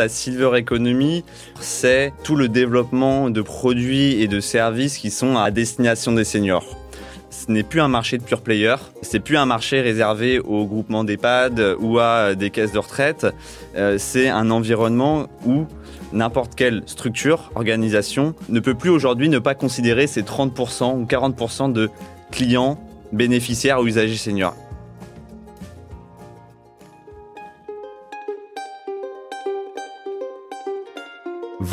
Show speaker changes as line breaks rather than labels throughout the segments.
la silver economy, c'est tout le développement de produits et de services qui sont à destination des seniors. Ce n'est plus un marché de pure player, c'est plus un marché réservé au groupement d'EHPAD ou à des caisses de retraite. Euh, c'est un environnement où n'importe quelle structure, organisation ne peut plus aujourd'hui ne pas considérer ces 30% ou 40% de clients bénéficiaires ou usagers seniors.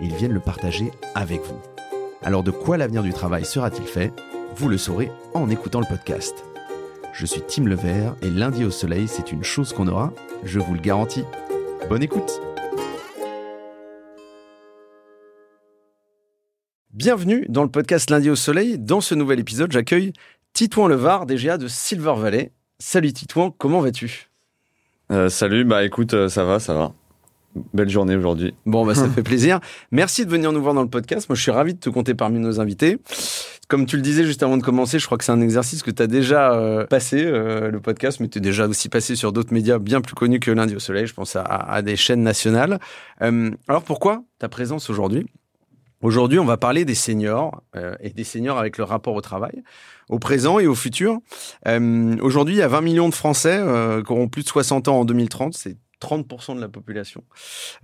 ils viennent le partager avec vous. Alors de quoi l'avenir du travail sera-t-il fait? Vous le saurez en écoutant le podcast. Je suis Tim Levert et lundi au soleil, c'est une chose qu'on aura, je vous le garantis. Bonne écoute Bienvenue dans le podcast Lundi au Soleil. Dans ce nouvel épisode, j'accueille Titouan Levar, DGA de Silver Valley. Salut Titouan, comment vas-tu?
Euh, Salut, bah écoute, euh, ça va, ça va. Belle journée aujourd'hui.
Bon, bah, ça fait plaisir. Merci de venir nous voir dans le podcast. Moi, je suis ravi de te compter parmi nos invités. Comme tu le disais juste avant de commencer, je crois que c'est un exercice que tu as déjà euh, passé, le podcast, mais tu es déjà aussi passé sur d'autres médias bien plus connus que Lundi au Soleil. Je pense à, à des chaînes nationales. alors, pourquoi ta présence aujourd'hui? Aujourd'hui, on va parler des seniors euh, et des seniors avec le rapport au travail, au présent et au futur. Euh, Aujourd'hui, il y a 20 millions de Français euh, qui auront plus de 60 ans en 2030. C'est 30% de la population.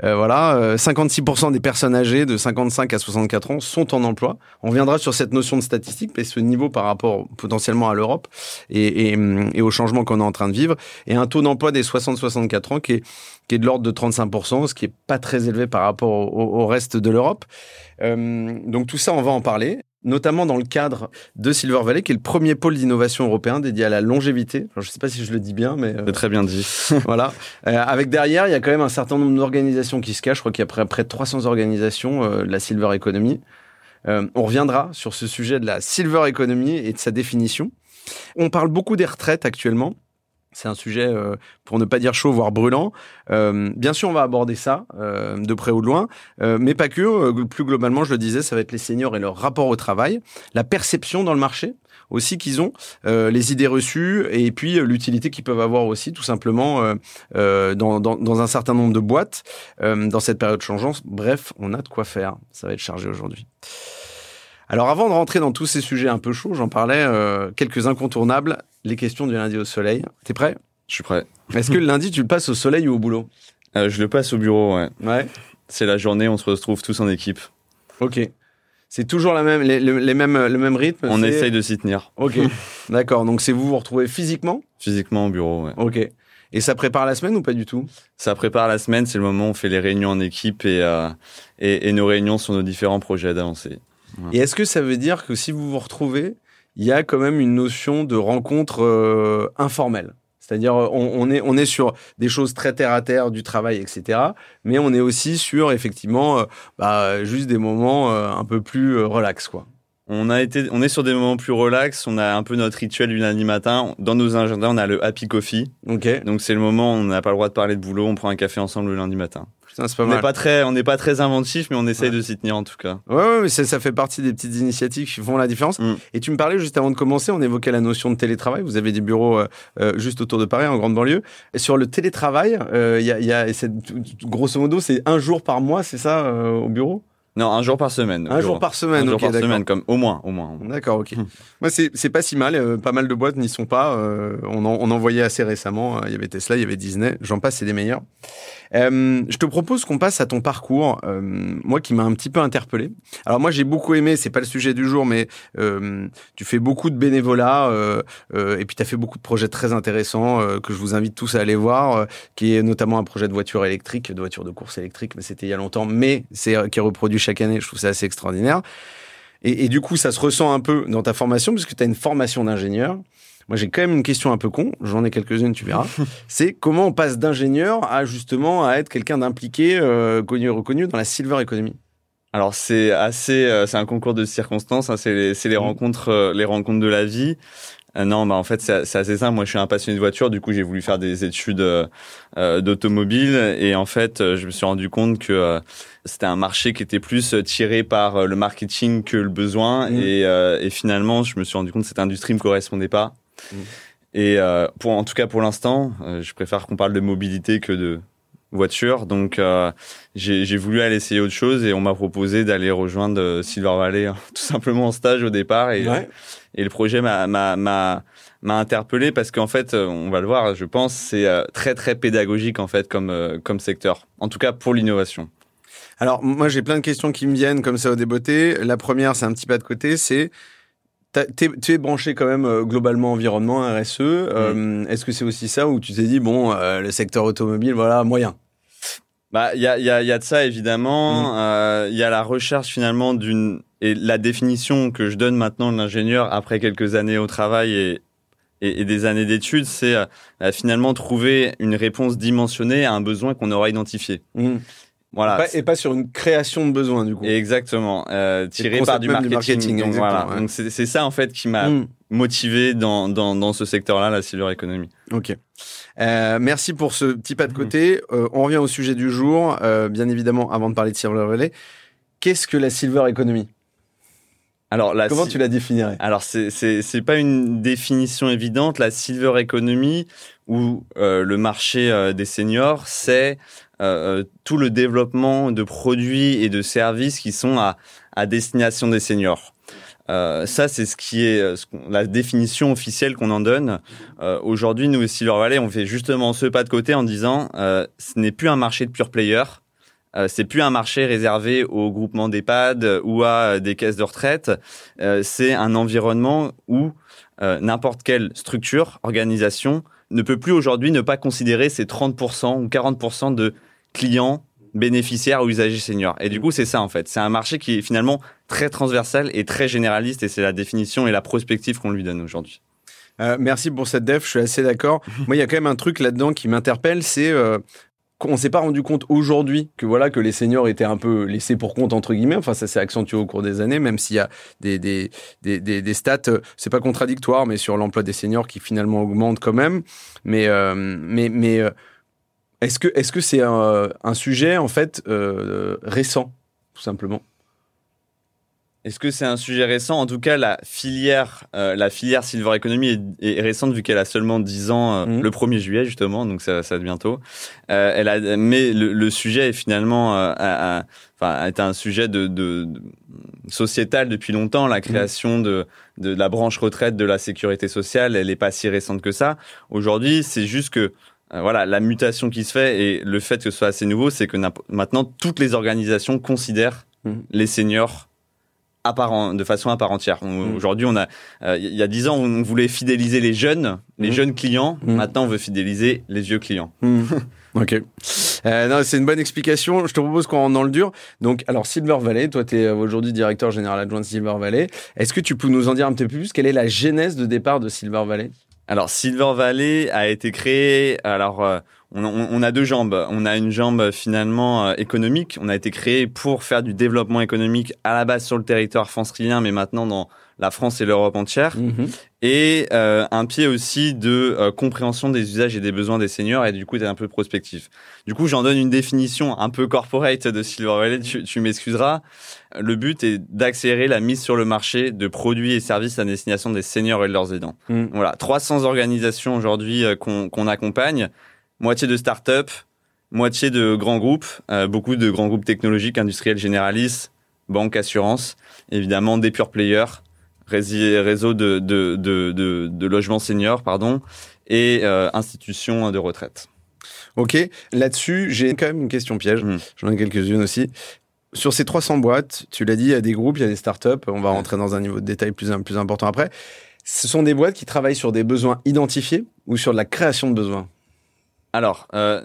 Euh, voilà, 56% des personnes âgées de 55 à 64 ans sont en emploi. On viendra sur cette notion de statistique, mais ce niveau par rapport potentiellement à l'Europe et, et, et au changement qu'on est en train de vivre, et un taux d'emploi des 60-64 ans qui est, qui est de l'ordre de 35%, ce qui est pas très élevé par rapport au, au reste de l'Europe. Euh, donc tout ça, on va en parler notamment dans le cadre de Silver Valley, qui est le premier pôle d'innovation européen dédié à la longévité. je ne sais pas si je le dis bien, mais...
Euh, très bien dit.
voilà. Euh, avec derrière, il y a quand même un certain nombre d'organisations qui se cachent. Je crois qu'il y a près, près de 300 organisations euh, de la Silver Economy. Euh, on reviendra sur ce sujet de la Silver Economy et de sa définition. On parle beaucoup des retraites actuellement. C'est un sujet, euh, pour ne pas dire chaud, voire brûlant. Euh, bien sûr, on va aborder ça euh, de près ou de loin, euh, mais pas que. Euh, plus globalement, je le disais, ça va être les seniors et leur rapport au travail, la perception dans le marché aussi qu'ils ont, euh, les idées reçues et puis l'utilité qu'ils peuvent avoir aussi tout simplement dans, dans, dans, un certain nombre de boîtes dans cette période changeante. Bref, on a de quoi faire. Ça va être chargé aujourd'hui. Alors avant de rentrer dans tous ces sujets un peu chauds, j'en parlais, quelques incontournables, les questions du lundi au soleil. T'es prêt?
Je suis prêt.
Est-ce que le lundi, tu le passes au soleil ou au boulot?
Euh, Je le passe au bureau, ouais.
Ouais.
C'est la journée, on se retrouve tous en équipe.
Ok. C'est toujours la même, les, les mêmes, le même rythme
On essaye de s'y tenir.
Ok. D'accord. Donc c'est vous vous retrouvez physiquement?
Physiquement au bureau, ouais.
Ok. Et ça prépare la semaine ou pas du tout?
Ça prépare la semaine, c'est le moment où on fait les réunions en équipe et, euh, et, et nos réunions sur nos différents projets d'avancer.
Et est-ce que ça veut dire que si vous vous retrouvez, il y a quand même une notion de rencontre euh, informelle c'est-à-dire, on, on, est, on est sur des choses très terre à terre, du travail, etc. Mais on est aussi sur, effectivement, euh, bah, juste des moments euh, un peu plus relax, quoi.
On a été, on est sur des moments plus relax. On a un peu notre rituel du lundi matin. Dans nos agendas, on a le happy coffee.
Ok.
Donc c'est le moment où on n'a pas le droit de parler de boulot. On prend un café ensemble le lundi matin.
Putain, c'est pas
on
mal.
n'est pas très, on n'est pas très inventif, mais on essaye
Ouais.
de s'y tenir en tout cas.
Ouais, ouais, mais ça, fait partie des petites initiatives qui font la différence.
Mm.
Et tu me parlais juste avant de commencer, on évoquait la notion de télétravail. Vous avez des bureaux euh, euh, juste autour de Paris, en grande banlieue. Et sur le télétravail, euh, il y a, y a grosso modo, c'est un jour par mois, c'est ça, euh, au bureau?
Non, un jour par semaine.
Un jour par semaine,
Un jour par semaine, comme au moins, au moins.
D'accord, ok.
Hmm.
Moi, c'est pas si mal. euh, pas mal de boîtes n'y sont pas. euh, on, en, on en voyait assez récemment. euh, Il y avait Tesla, il y avait Disney. J'en passe, c'est des meilleurs. Euh, je te propose qu'on passe à ton parcours, moi qui m'a un petit peu interpellé. Alors moi, j'ai beaucoup aimé. C'est pas le sujet du jour, mais tu fais beaucoup de bénévolat et puis tu as fait beaucoup de projets très intéressants que je vous invite tous à aller voir, qui est notamment un projet de voiture électrique, de voiture de course électrique, mais c'était il y a longtemps, mais c'est qui est reproduit chaque année. Je trouve ça assez extraordinaire. Et, et du coup, ça se ressent un peu dans ta formation, puisque tu as une formation d'ingénieur. Moi, j'ai quand même une question un peu con. J'en ai quelques-unes, tu verras. c'est comment on passe d'ingénieur à justement à être quelqu'un d'impliqué, euh, connu et reconnu dans la silver economy?
Alors c'est assez, euh, c'est un concours de circonstances. Hein, c'est les, les, mmh. rencontres, euh, les rencontres de la vie. Euh, non, bah en fait c'est assez simple. Moi, je suis un passionné de voiture. Du coup, j'ai voulu faire des études euh, d'automobile et en fait, je me suis rendu compte que c'était un marché qui était plus tiré par le marketing que le besoin. Mmh. Et, et, finalement, je me suis rendu compte que cette industrie me correspondait pas. Mmh. Et pour, en tout cas pour l'instant, je préfère qu'on parle de mobilité que de voiture. Donc euh, j'ai voulu aller essayer autre chose et on m'a proposé d'aller rejoindre Silver Valley hein, tout simplement en stage au départ et, et le projet m'a interpellé parce qu'en fait on va le voir je pense c'est euh, très très pédagogique en fait comme euh, comme secteur en tout cas pour l'innovation.
Alors moi j'ai plein de questions qui me viennent comme ça au débeauté. La première c'est un petit pas de côté c'est tu es branché quand même euh, globalement environnement, RSE. Euh, est-ce que c'est aussi ça où tu t'es dit, bon, euh, le secteur automobile, voilà, moyen?
Bah, il y a, y, a, y a de ça évidemment. Mm. Il y a la recherche finalement d'une et la définition que je donne maintenant de l'ingénieur après quelques années au travail et, et, des années d'études, c'est finalement trouver une réponse dimensionnée à un besoin qu'on aura identifié. Mm.
Voilà. Et pas, sur une création de besoin, du coup.
Exactement. Euh, tiré par du marketing. donc, voilà. Donc, c'est ça, en fait, qui m'a hmm. motivé dans, dans, dans ce secteur-là, la silver economy.
Ok. Euh, merci pour ce petit pas de hmm. côté. Euh, on revient au sujet du jour. Bien évidemment, avant de parler de Silver Valley, qu'est-ce que la silver economy? Alors, la Comment tu la définirais?
Alors, c'est c'est pas une définition évidente. La silver economy ou le marché des seniors, c'est euh, tout le développement de produits et de services qui sont à, destination des seniors. Euh, ça, c'est ce qui est la définition officielle qu'on en donne. Euh, Aujourd'hui, nous, aussi, Valley, on fait justement ce pas de côté en disant euh, ce n'est plus un marché de pure player. Euh, c'est plus un marché réservé au groupement d'EHPAD ou à des caisses de retraite. c'est un environnement où n'importe quelle structure, organisation ne peut plus aujourd'hui ne pas considérer ces 30% ou 40% de clients bénéficiaires ou usagers seniors. Et du coup, c'est ça en fait. C'est un marché qui est finalement très transversal et très généraliste et c'est la définition et la prospective qu'on lui donne aujourd'hui.
Euh, merci pour cette def, je suis assez d'accord. Moi, il y a quand même un truc là-dedans qui m'interpelle, c'est euh, qu'on s'est pas rendu compte aujourd'hui que voilà que les seniors étaient un peu laissés pour compte entre guillemets. Enfin, ça s'est accentué au cours des années, même s'il y a des des des des, des stats, euh, c'est pas contradictoire, mais sur l'emploi des seniors qui finalement augmente quand même. Mais euh, mais mais est-ce que est-ce que c'est un, un, sujet en fait récent tout simplement?
Est-ce que c'est un sujet récent? En tout cas, la filière, euh, la filière Silver Economy est, est récente vu qu'elle a seulement 10 ans euh, mhm. le 1er juillet justement, donc ça, ça bientôt. Euh, elle a, mais le, le sujet est finalement, euh, a, a, un sujet de, de, de, sociétal depuis longtemps. La création de, de la branche retraite de la sécurité sociale, elle n'est pas si récente que ça. Aujourd'hui, c'est juste que voilà, la mutation qui se fait et le fait que ce soit assez nouveau, c'est que maintenant toutes les organisations considèrent mhm. les seniors de façon à part entière. Mm. Aujourd'hui, on a, euh, il y a dix ans, on voulait fidéliser les jeunes, les mm. jeunes clients. Maintenant, on veut fidéliser les vieux clients.
ok. Euh, non, c'est une bonne explication. Je te propose qu'on rentre dans le dur. Donc, alors Silver Valley, toi, tu es euh, aujourd'hui directeur général adjoint de Silver Valley. Est-ce que tu peux nous en dire un petit peu plus? Quelle est la genèse de départ de Silver Valley?
Alors, Silver Valley a été créé. Alors. Euh, on, a deux jambes. On a une jambe finalement euh, économique. On a été créé pour faire du développement économique à la base sur le territoire francilien, mais maintenant dans la France et l'Europe entière. Mhm. Et euh, un pied aussi de euh, compréhension des usages et des besoins des seniors et du coup d'être un peu prospectif. Du coup, j'en donne une définition un peu corporate de Silver Valley. Tu, m'excuseras. Le but est d'accélérer la mise sur le marché de produits et services à destination des seniors et de leurs aidants. Mhm. Voilà, 300 organisations aujourd'hui qu'on accompagne moitié de start-up, moitié de grands groupes, euh, beaucoup de grands groupes technologiques, industriels, généralistes, banques, assurances, évidemment des pure players, réseau de, de, de, de, logements seniors, pardon, et euh, institutions de retraite.
Ok, là-dessus, j'ai quand même une question piège. Hmm. J'en ai quelques-unes aussi. Sur ces 300 boîtes, tu l'as dit, il y a des groupes, il y a des startups. On va rentrer dans un niveau de détail plus, plus important après. Ce sont des boîtes qui travaillent sur des besoins identifiés ou sur de la création de besoins?
Alors, euh,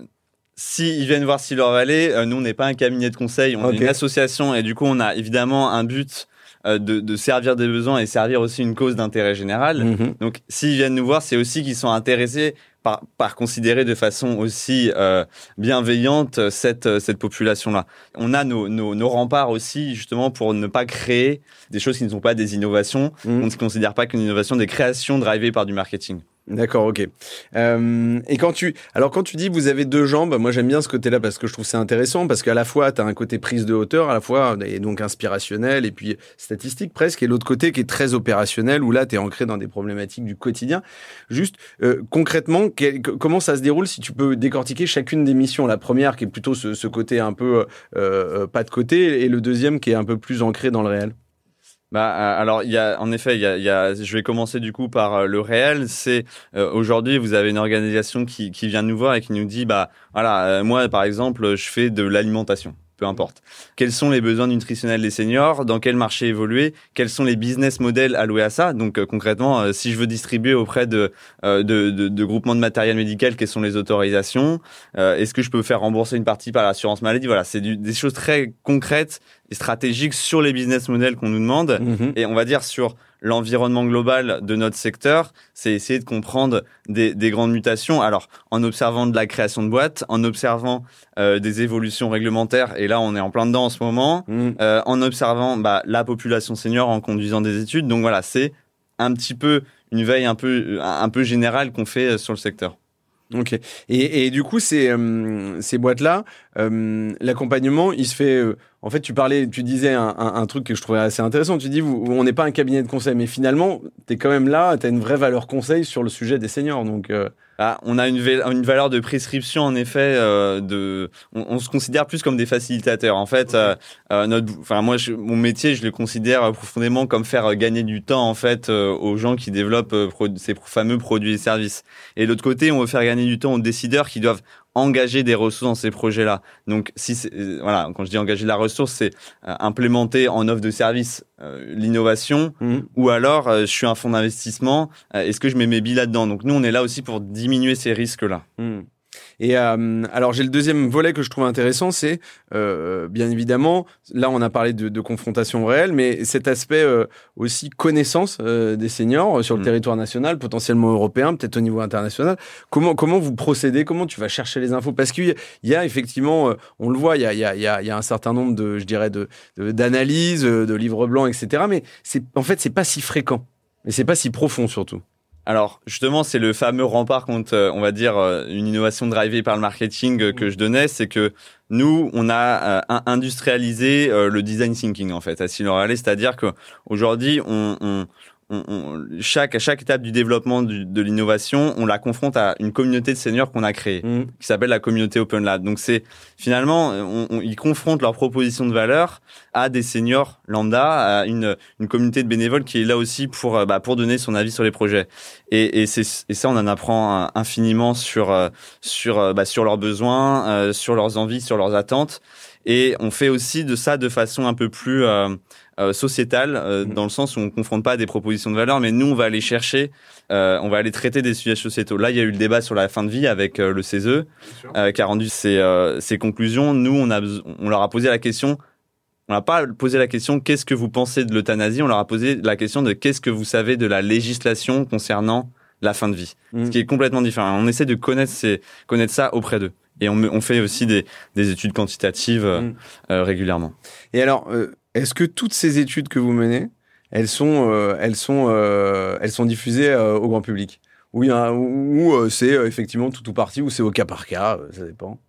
s'ils viennent voir Silver Valley, euh, nous, on n'est pas un cabinet de conseil, on est une association et du coup, on a évidemment un but de, de, servir des besoins et servir aussi une cause d'intérêt général.
Mhm.
Donc, s'ils viennent nous voir, c'est aussi qu'ils sont intéressés par, par considérer de façon aussi euh, bienveillante cette, cette population-là. On a nos, nos, nos, remparts aussi, justement, pour ne pas créer des choses qui ne sont pas des innovations.
Mhm.
On ne considère pas qu'une innovation des créations drivées par du marketing.
D'accord, ok. Euh, et quand tu, alors quand tu dis vous avez deux jambes, moi j'aime bien ce côté-là parce que je trouve c'est intéressant parce qu'à la fois tu as un côté prise de hauteur, à la fois et donc inspirationnel et puis statistique presque, et l'autre côté qui est très opérationnel où là tu es ancré dans des problématiques du quotidien. Juste euh, concrètement, comment ça se déroule si tu peux décortiquer chacune des missions? La première qui est plutôt ce, ce côté un peu euh, pas de côté et le deuxième qui est un peu plus ancré dans le réel.
Bah, alors, il y a, en effet, il y a, je vais commencer du coup par euh, le réel. C'est euh, aujourd'hui, vous avez une organisation qui, qui vient nous voir et qui nous dit, bah, voilà, euh, moi, par exemple, je fais de l'alimentation peu importe. Quels sont les besoins nutritionnels des seniors? Dans quel marché évoluer? Quels sont les business models alloués à ça? Donc euh, concrètement, euh, si je veux distribuer auprès de, euh, de, de, de, groupements de matériel médical, quelles sont les autorisations? Est-ce que je peux faire rembourser une partie par l'assurance maladie? Voilà, c'est des choses très concrètes et stratégiques sur les business models qu'on nous demande.
Mmh.
Et on va dire sur l'environnement global de notre secteur, c'est essayer de comprendre des, des, grandes mutations. Alors, en observant de la création de boîtes, en observant euh, des évolutions réglementaires, et là, on est en plein dedans en ce moment,
mmh.
euh, en observant bah, la population senior en conduisant des études. Donc voilà, c'est un petit peu une veille un peu, un peu générale qu'on fait euh, sur le secteur.
Ok. Et, et, du coup, ces, euh, ces boîtes-là, euh, l'accompagnement, il se fait. Euh, en fait, tu parlais, tu disais un, un, un, truc que je trouvais assez intéressant. Tu dis, on n'est pas un cabinet de conseil, mais finalement, tu es quand même là, tu as une vraie valeur conseil sur le sujet des seniors. Donc,
ah, on a une, une, valeur de prescription, en effet. Euh, de, on, on, se considère plus comme des facilitateurs. En fait, okay. euh, notre, enfin moi, je, mon métier, je le considère profondément comme faire gagner du temps en fait euh, aux gens qui développent ces fameux produits et services. Et de l'autre côté, on veut faire gagner du temps aux décideurs qui doivent engager des ressources dans ces projets-là. Donc, si voilà, quand je dis engager de la ressource, c'est euh, implémenter en offre de service euh, l'innovation,
mmh.
ou alors euh, je suis un fonds d'investissement. Est-ce que je mets mes billes là-dedans? Donc, nous, on est là aussi pour diminuer ces risques-là.
Mmh. Et euh, alors j'ai le deuxième volet que je trouve intéressant, c'est euh, bien évidemment, là on a parlé de, de confrontation réelle, mais cet aspect euh, aussi connaissance euh, des seniors sur le
Mm.
territoire national, potentiellement européen, peut-être au niveau international. Comment comment vous procédez? Comment tu vas chercher les infos? Parce qu'il y a effectivement, euh, on le voit, il y a, il y, a, il y, a, un certain nombre de, je dirais, de d'analyses, de, de livres blancs, etc. Mais c'est en fait c'est pas si fréquent, et c'est pas si profond surtout.
Alors justement, c'est le fameux rempart contre, euh, on va dire, euh, une innovation drivée par le marketing euh, que je donnais, c'est que nous, on a euh, industrialisé euh, le design thinking en fait à Silicon c'est-à-dire que aujourd'hui, on, on, on, on, chaque à chaque étape du développement du, de l'innovation, on la confronte à une communauté de seniors qu'on a créée,
Mmh.
qui s'appelle la communauté Open Lab. Donc c'est finalement, on, on, ils confrontent leurs propositions de valeur à des seniors lambda, à une, une communauté de bénévoles qui est là aussi pour euh, bah, pour donner son avis sur les projets. Et, et, c'est, et ça, on en apprend euh, infiniment sur euh, sur bah, sur leurs besoins, euh, sur leurs envies, sur leurs attentes. Et on fait aussi de ça de façon un peu plus euh, euh, sociétale, euh,
Mmh.
dans le sens où on ne confronte pas à des propositions de valeur, mais nous, on va aller chercher, euh, on va aller traiter des sujets sociétaux. Là, il y a eu le débat sur la fin de vie avec euh, le CESE, qui a rendu ses, ses conclusions. Nous, on, a, on leur a posé la question, on n'a pas posé la question qu'est-ce que vous pensez de l'euthanasie, on leur a posé la question de qu'est-ce que vous savez de la législation concernant la fin de vie,
Mmh.
ce qui est complètement différent. On essaie de connaître, ces, connaître ça auprès d'eux. Et on, on fait aussi des, des études quantitatives euh,
Mmh.
euh, régulièrement.
Et alors, euh, est-ce que toutes ces études que vous menez, elles sont, euh, elles sont, euh, elles sont diffusées euh, au grand public? Ou, ou c'est effectivement tout ou partie, ou c'est au cas par cas, ça dépend.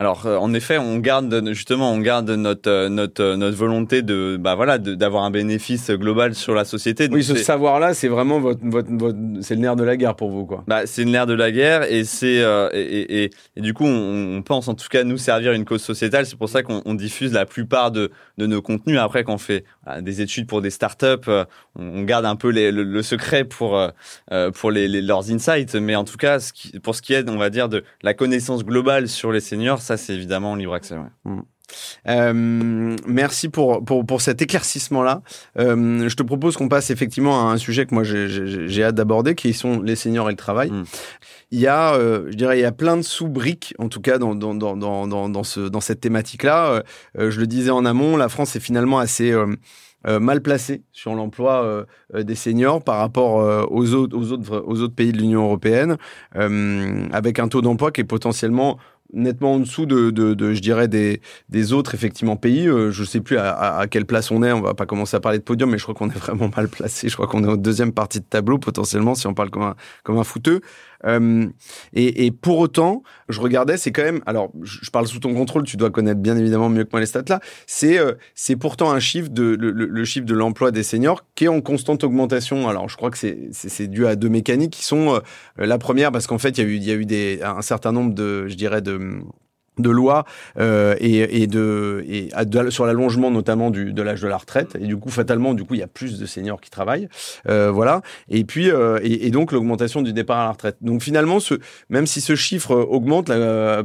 Alors euh, en effet, on garde justement, on garde notre euh, notre euh, notre volonté de bah voilà d'avoir un bénéfice global sur la société. Donc,
Oui, ce
c'est-
savoir-là, c'est vraiment votre, votre, votre- c'est le nerf de la guerre pour vous, quoi.
Bah, c'est une ère de la guerre et c'est euh, et, et, et, et du coup on, on pense en tout cas nous servir une cause sociétale. C'est pour ça qu'on on diffuse la plupart de, de nos contenus. Après, quand on fait des études pour des startups, euh, on, garde un peu les- le, le secret pour euh, euh, pour les, les- leurs insights. Mais en tout cas, pour ce qui est, on va dire de la connaissance globale sur les seniors, ça c'est évidemment en libre accès. ouais.
Euh, merci pour, pour, pour cet éclaircissement-là. Euh, je te propose qu'on passe effectivement à un sujet que moi j'ai- hâte d'aborder, qui sont les seniors et le travail.
Mm.
Il y a, euh, je dirais, il y a plein de sous-briques, en tout cas dans, dans, dans, dans, ce, dans cette thématique-là. Je le disais en amont, la France est finalement assez... euh, mal placé sur l'emploi des seniors par rapport aux, autres, aux, autres, aux autres pays de l'Union européenne, avec un taux d'emploi qui est potentiellement nettement en dessous de, de, je dirais, des, des, autres effectivement pays. Euh, je ne sais plus à, à, quelle place on est. On va pas commencer à parler de podium, mais je crois qu'on est vraiment mal placé. Je crois qu'on est en deuxième partie de tableau potentiellement si on parle comme un, comme un footeux. Euh, et, pour autant, je regardais, c'est quand même. Alors, je, parle sous ton contrôle. Tu dois connaître bien évidemment mieux que moi les stats là. C'est euh, pourtant un chiffre de le, chiffre de l'emploi des seniors qui est en constante augmentation. Alors, je crois que c'est dû à deux mécaniques qui sont la première parce qu'en fait, il y a eu y a eu des un certain nombre de je dirais de de loi euh, et, et, de, et sur l'allongement notamment du, de l'âge de la retraite. Et du coup fatalement du coup il y a plus de seniors qui travaillent. Euh, voilà. Et puis euh, et, donc l'augmentation du départ à la retraite. Donc finalement ce même si ce chiffre augmente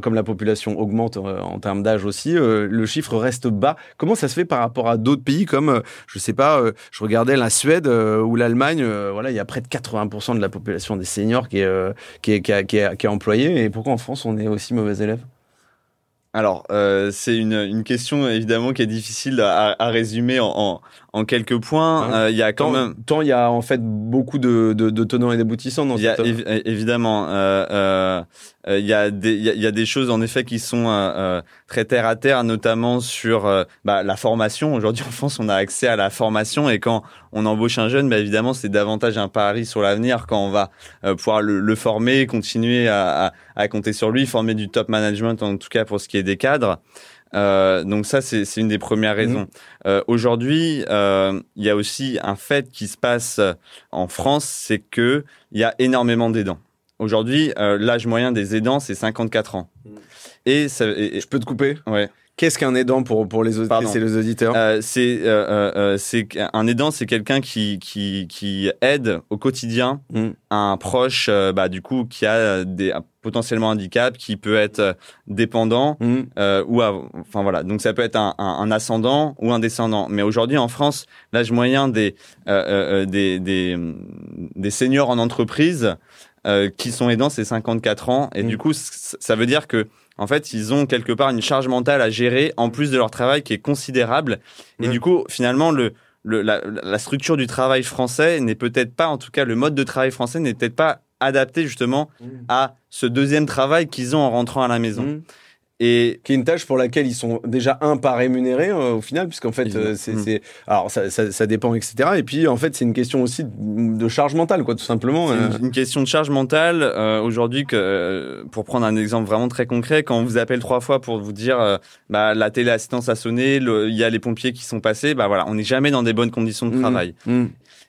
comme la population augmente euh, en termes d'âge aussi euh, le chiffre reste bas. Comment ça se fait par rapport à d'autres pays comme je sais pas je regardais la Suède ou l'Allemagne voilà il y a près de 80% de la population des seniors qui est qui est, qui, est, qui, est employée. Et pourquoi en France on est aussi mauvais élèves
alors, euh, c'est une, une, question évidemment qui est difficile à, résumer en, en, en, quelques points.
Euh, il y a quand même tant il y a en fait beaucoup de, de, de tenants et d'aboutissants dans.
Il y a évidemment. Euh, euh euh, il y, a des, il y, a des choses en effet qui sont euh, euh, très terre à terre, notamment sur bah, la formation. Aujourd'hui en France, on a accès à la formation et quand on embauche un jeune, bah, évidemment, c'est davantage un pari sur l'avenir quand on va pouvoir le, le, former, continuer à, à, à, compter sur lui, former du top management en tout cas pour ce qui est des cadres. Euh, donc ça, c'est une des premières mmh. raisons. Euh, Aujourd'hui, euh, il y a aussi un fait qui se passe en France, c'est que il y a énormément d'aidants. Aujourd'hui, euh, l'âge moyen des aidants, c'est 54 ans.
Mm. Et, ça, Je peux te couper?
Ouais.
Qu'est-ce qu'un aidant pour, pour les auditrices et les auditeurs
euh, C'est euh, euh, c'est un aidant, c'est quelqu'un qui, qui, qui aide au quotidien mm. un proche, euh, bah, du coup, qui a des potentiellement handicap, qui peut être dépendant mm. euh, ou enfin voilà. Donc ça peut être un, un, un ascendant ou un descendant. Mais aujourd'hui en France, l'âge moyen des, des, des des seniors en entreprise euh, qui sont aidants, c'est 54 ans. Et mm. du coup, ça veut dire que, en fait, ils ont quelque part une charge mentale à gérer en plus de leur travail qui est considérable. Et mm. du coup, finalement, le, le la, la, structure du travail français n'est peut-être pas, en tout cas, le mode de travail français n'est peut-être pas adapté justement mm. à ce deuxième travail qu'ils ont en rentrant à la maison.
Et qui est une tâche pour laquelle ils sont déjà un pas rémunérés euh, au final, puisqu'en fait euh, c'est, c'est, alors ça, ça, ça, dépend etc. Et puis en fait c'est une question aussi de charge mentale quoi, tout simplement.
C'est une, euh. question de charge mentale. aujourd'hui, que pour prendre un exemple vraiment très concret, quand on vous appelle trois fois pour vous dire bah la téléassistance a sonné, il y a les pompiers qui sont passés, bah voilà, on n'est jamais dans des bonnes conditions de mmh. travail. Mmh.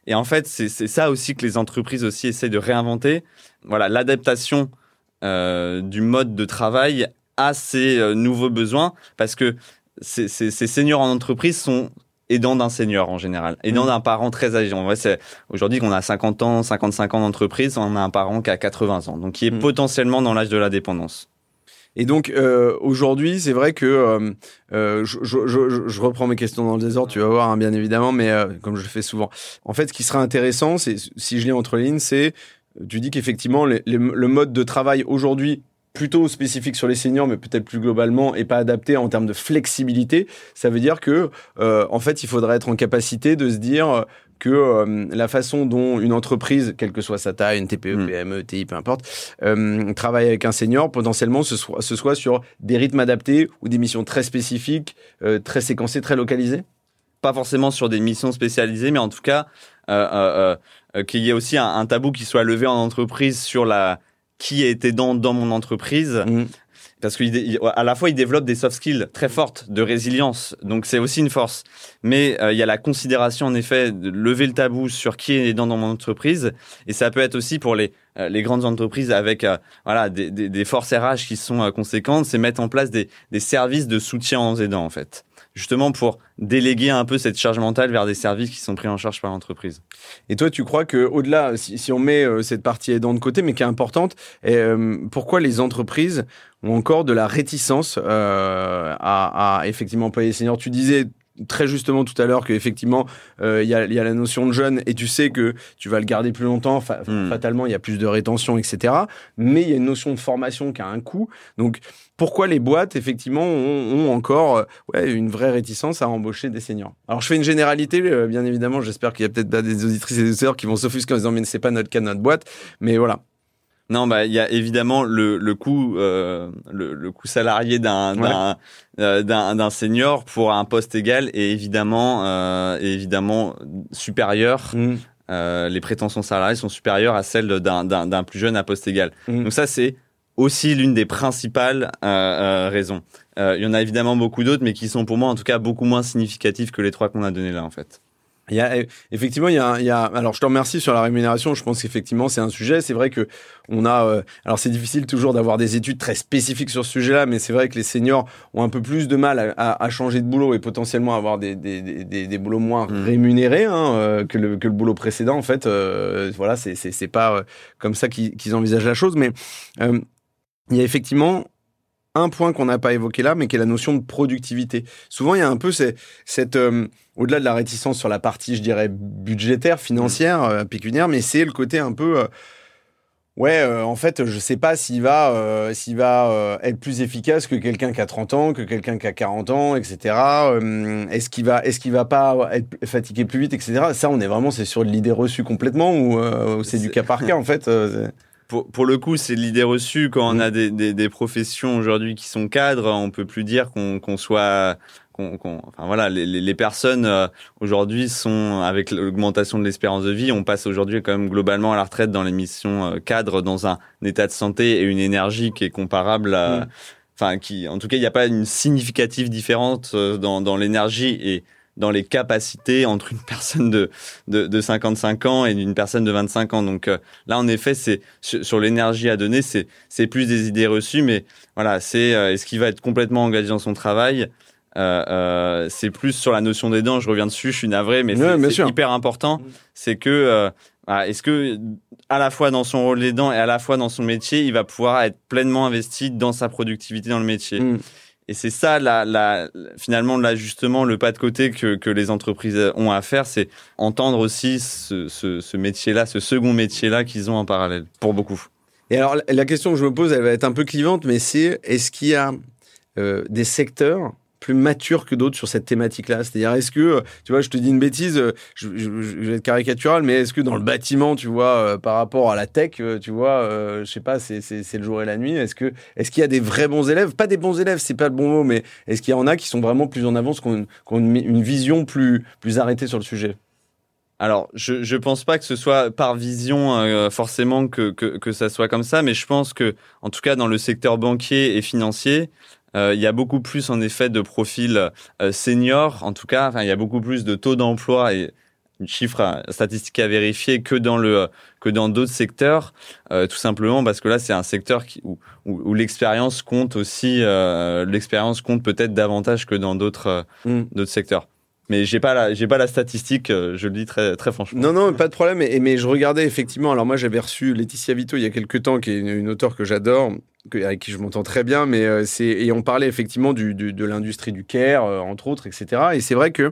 Et en fait c'est, c'est ça aussi que les entreprises aussi essaient de réinventer. Voilà, l'adaptation du mode de travail à ces euh, nouveaux besoins parce que ces, ces, ces seniors en entreprise sont aidants d'un senior en général, aidant mmh. d'un parent très âgé. En vrai, c'est aujourd'hui qu'on a 50 ans, 55 ans d'entreprise, on a un parent qui a 80 ans, donc qui est mmh. potentiellement dans l'âge de la dépendance.
Et donc euh, aujourd'hui, c'est vrai que euh, euh, je, je, je, je, reprends mes questions dans le désordre, tu vas voir hein, bien évidemment, mais comme je le fais souvent. En fait, ce qui sera intéressant, c'est si je lis entre les lignes, c'est tu dis qu'effectivement le mode de travail aujourd'hui plutôt spécifique sur les seniors, mais peut-être plus globalement, et pas adapté en termes de flexibilité, ça veut dire que, euh, en fait, il faudrait être en capacité de se dire que euh, la façon dont une entreprise, quelle que soit sa taille, une TPE, mm. PME, TI, peu importe, euh, travaille avec un senior, potentiellement ce soit, ce soit sur des rythmes adaptés ou des missions très spécifiques, euh, très séquencées, très localisées?
Pas forcément sur des missions spécialisées, mais en tout cas, qu'il y ait aussi un, un tabou qui soit levé en entreprise sur la qui était dans, dans mon entreprise. Mm. Parce qu'à la fois, il développe des soft skills très fortes de résilience. Donc, c'est aussi une force. Mais euh, il y a la considération, en effet, de lever le tabou sur qui est dans, dans mon entreprise. Et ça peut être aussi pour les, euh, les grandes entreprises avec euh, voilà des, des, des, forces RH qui sont conséquentes, c'est mettre en place des, des services de soutien aux aidants, en fait justement pour déléguer un peu cette charge mentale vers des services qui sont pris en charge par l'entreprise.
Et toi, tu crois que au-delà, si, si, on met euh, cette partie aidant de côté, mais qui est importante, euh, pourquoi les entreprises ont encore de la réticence euh, à, à, effectivement employer seniors? Tu disais très justement tout à l'heure qu'effectivement, il y, a, y, a, la notion de jeune et tu sais que tu vas le garder plus longtemps. Hmm. Fatalement, il y a plus de rétention, etc. Mais il y a une notion de formation qui a un coût. Donc, pourquoi les boîtes, effectivement, ont, encore ouais, une vraie réticence à embaucher des seniors? Alors, je fais une généralité, bien évidemment. J'espère qu'il y a peut-être des auditrices et des auditeurs qui vont s'offusquer en disant, mais c'est pas notre cas, notre boîte. Mais voilà,
non, bah il y a évidemment le, le coût euh, le, le, coût salarié d'un euh, d'un d'un senior pour un poste égal est évidemment euh, est évidemment supérieur. Mmh. Euh, les prétentions salariales sont supérieures à celles d'un d'un plus jeune à poste égal. Mmh. Donc ça c'est aussi l'une des principales euh, raisons. Il y en a évidemment beaucoup d'autres, mais qui sont pour moi en tout cas beaucoup moins significatives que les trois qu'on a donnés là en fait.
Il y a, effectivement, il y a, il y a, alors je te remercie sur la rémunération. Je pense qu'effectivement, c'est un sujet. C'est vrai que on a, euh, alors c'est difficile toujours d'avoir des études très spécifiques sur ce sujet-là, mais c'est vrai que les seniors ont un peu plus de mal à, à, changer de boulot et potentiellement avoir des, des, des, des boulots moins mmh. rémunérés hein, euh, que, le, que le boulot précédent. En fait, euh, voilà, c'est, c'est, c'est pas comme ça qu'ils, qu'ils envisagent la chose, mais il y a effectivement un point qu'on n'a pas évoqué là, mais qui est la notion de productivité. Souvent, il y a un peu cette, euh, au-delà de la réticence sur la partie, je dirais, budgétaire, financière, euh, pécuniaire, mais c'est le côté un peu, euh, ouais, en fait, je sais pas s'il va, s'il va être plus efficace que quelqu'un qui a 30 ans, que quelqu'un qui a 40 ans, etc. est-ce qu'il va, est-ce qu'il va pas être fatigué plus vite, etc. Ça, on est vraiment, c'est sur l'idée reçue complètement ou c'est du cas par cas, en fait
pour, pour, le coup, c'est l'idée reçue quand on mm. a des, des, des professions aujourd'hui qui sont cadres. On peut plus dire qu'on soit, qu'on, enfin voilà, les, les personnes euh, aujourd'hui sont avec l'augmentation de l'espérance de vie, on passe aujourd'hui quand même globalement à la retraite dans les missions euh, cadres, dans un état de santé et une énergie qui est comparable à, mm. enfin qui, en tout cas, il n'y a pas une significative différence euh, dans, dans l'énergie et dans les capacités entre une personne de, de, de 55 ans et une personne de 25 ans. Donc euh, là, en effet, c'est sur, l'énergie à donner, c'est c'est plus des idées reçues, mais voilà, c'est euh, est-ce qu'il va être complètement engagé dans son travail euh, euh c'est plus sur la notion des dents. Je reviens dessus, je suis navré, mais c'est hyper important. Mm. C'est que est-ce que à la fois dans son rôle des dents et à la fois dans son métier, il va pouvoir être pleinement investi dans sa productivité dans le métier? Mm. Et c'est ça, finalement, l'ajustement, le pas de côté que, les entreprises ont à faire, c'est entendre aussi ce métier-là, ce second métier-là qu'ils ont en parallèle, pour beaucoup.
Et alors, la question que je me pose, elle va être un peu clivante, mais c'est est-ce qu'il y a euh, des secteurs plus mature que d'autres sur cette thématique-là C'est-à-dire, est-ce que, tu vois, je te dis une bêtise, euh, je, vais être caricatural, mais est-ce que dans le bâtiment, tu vois, euh, par rapport à la tech, euh, tu vois, je sais pas, c'est, le jour et la nuit. Est-ce que, est-ce qu'il y a des vrais bons élèves? Pas des bons élèves, c'est pas le bon mot, mais est-ce qu'il y en a qui sont vraiment plus en avance, qui ont, une, vision plus, plus arrêtée sur le sujet?
Alors, je je pense pas que ce soit par vision forcément que, que que ça soit comme ça, mais je pense que en tout cas dans le secteur banquier et financier, euh, il y a beaucoup plus en effet de profils euh, seniors, en tout cas, enfin, il y a beaucoup plus de taux d'emploi et chiffre statistique à vérifier que dans le que dans d'autres secteurs, euh, tout simplement parce que là c'est un secteur qui, où, où, l'expérience compte aussi, euh, l'expérience compte peut-être davantage que dans d'autres mm. d'autres secteurs mais j'ai pas la j'ai pas la statistique je le dis très très franchement
non non pas de problème mais, je regardais effectivement alors moi j'avais reçu Laetitia Vito il y a quelques temps qui est une, auteure que j'adore avec qui je m'entends très bien, mais euh, c'est et on parlait effectivement du, de l'industrie du care, euh, entre autres, etc. Et c'est vrai que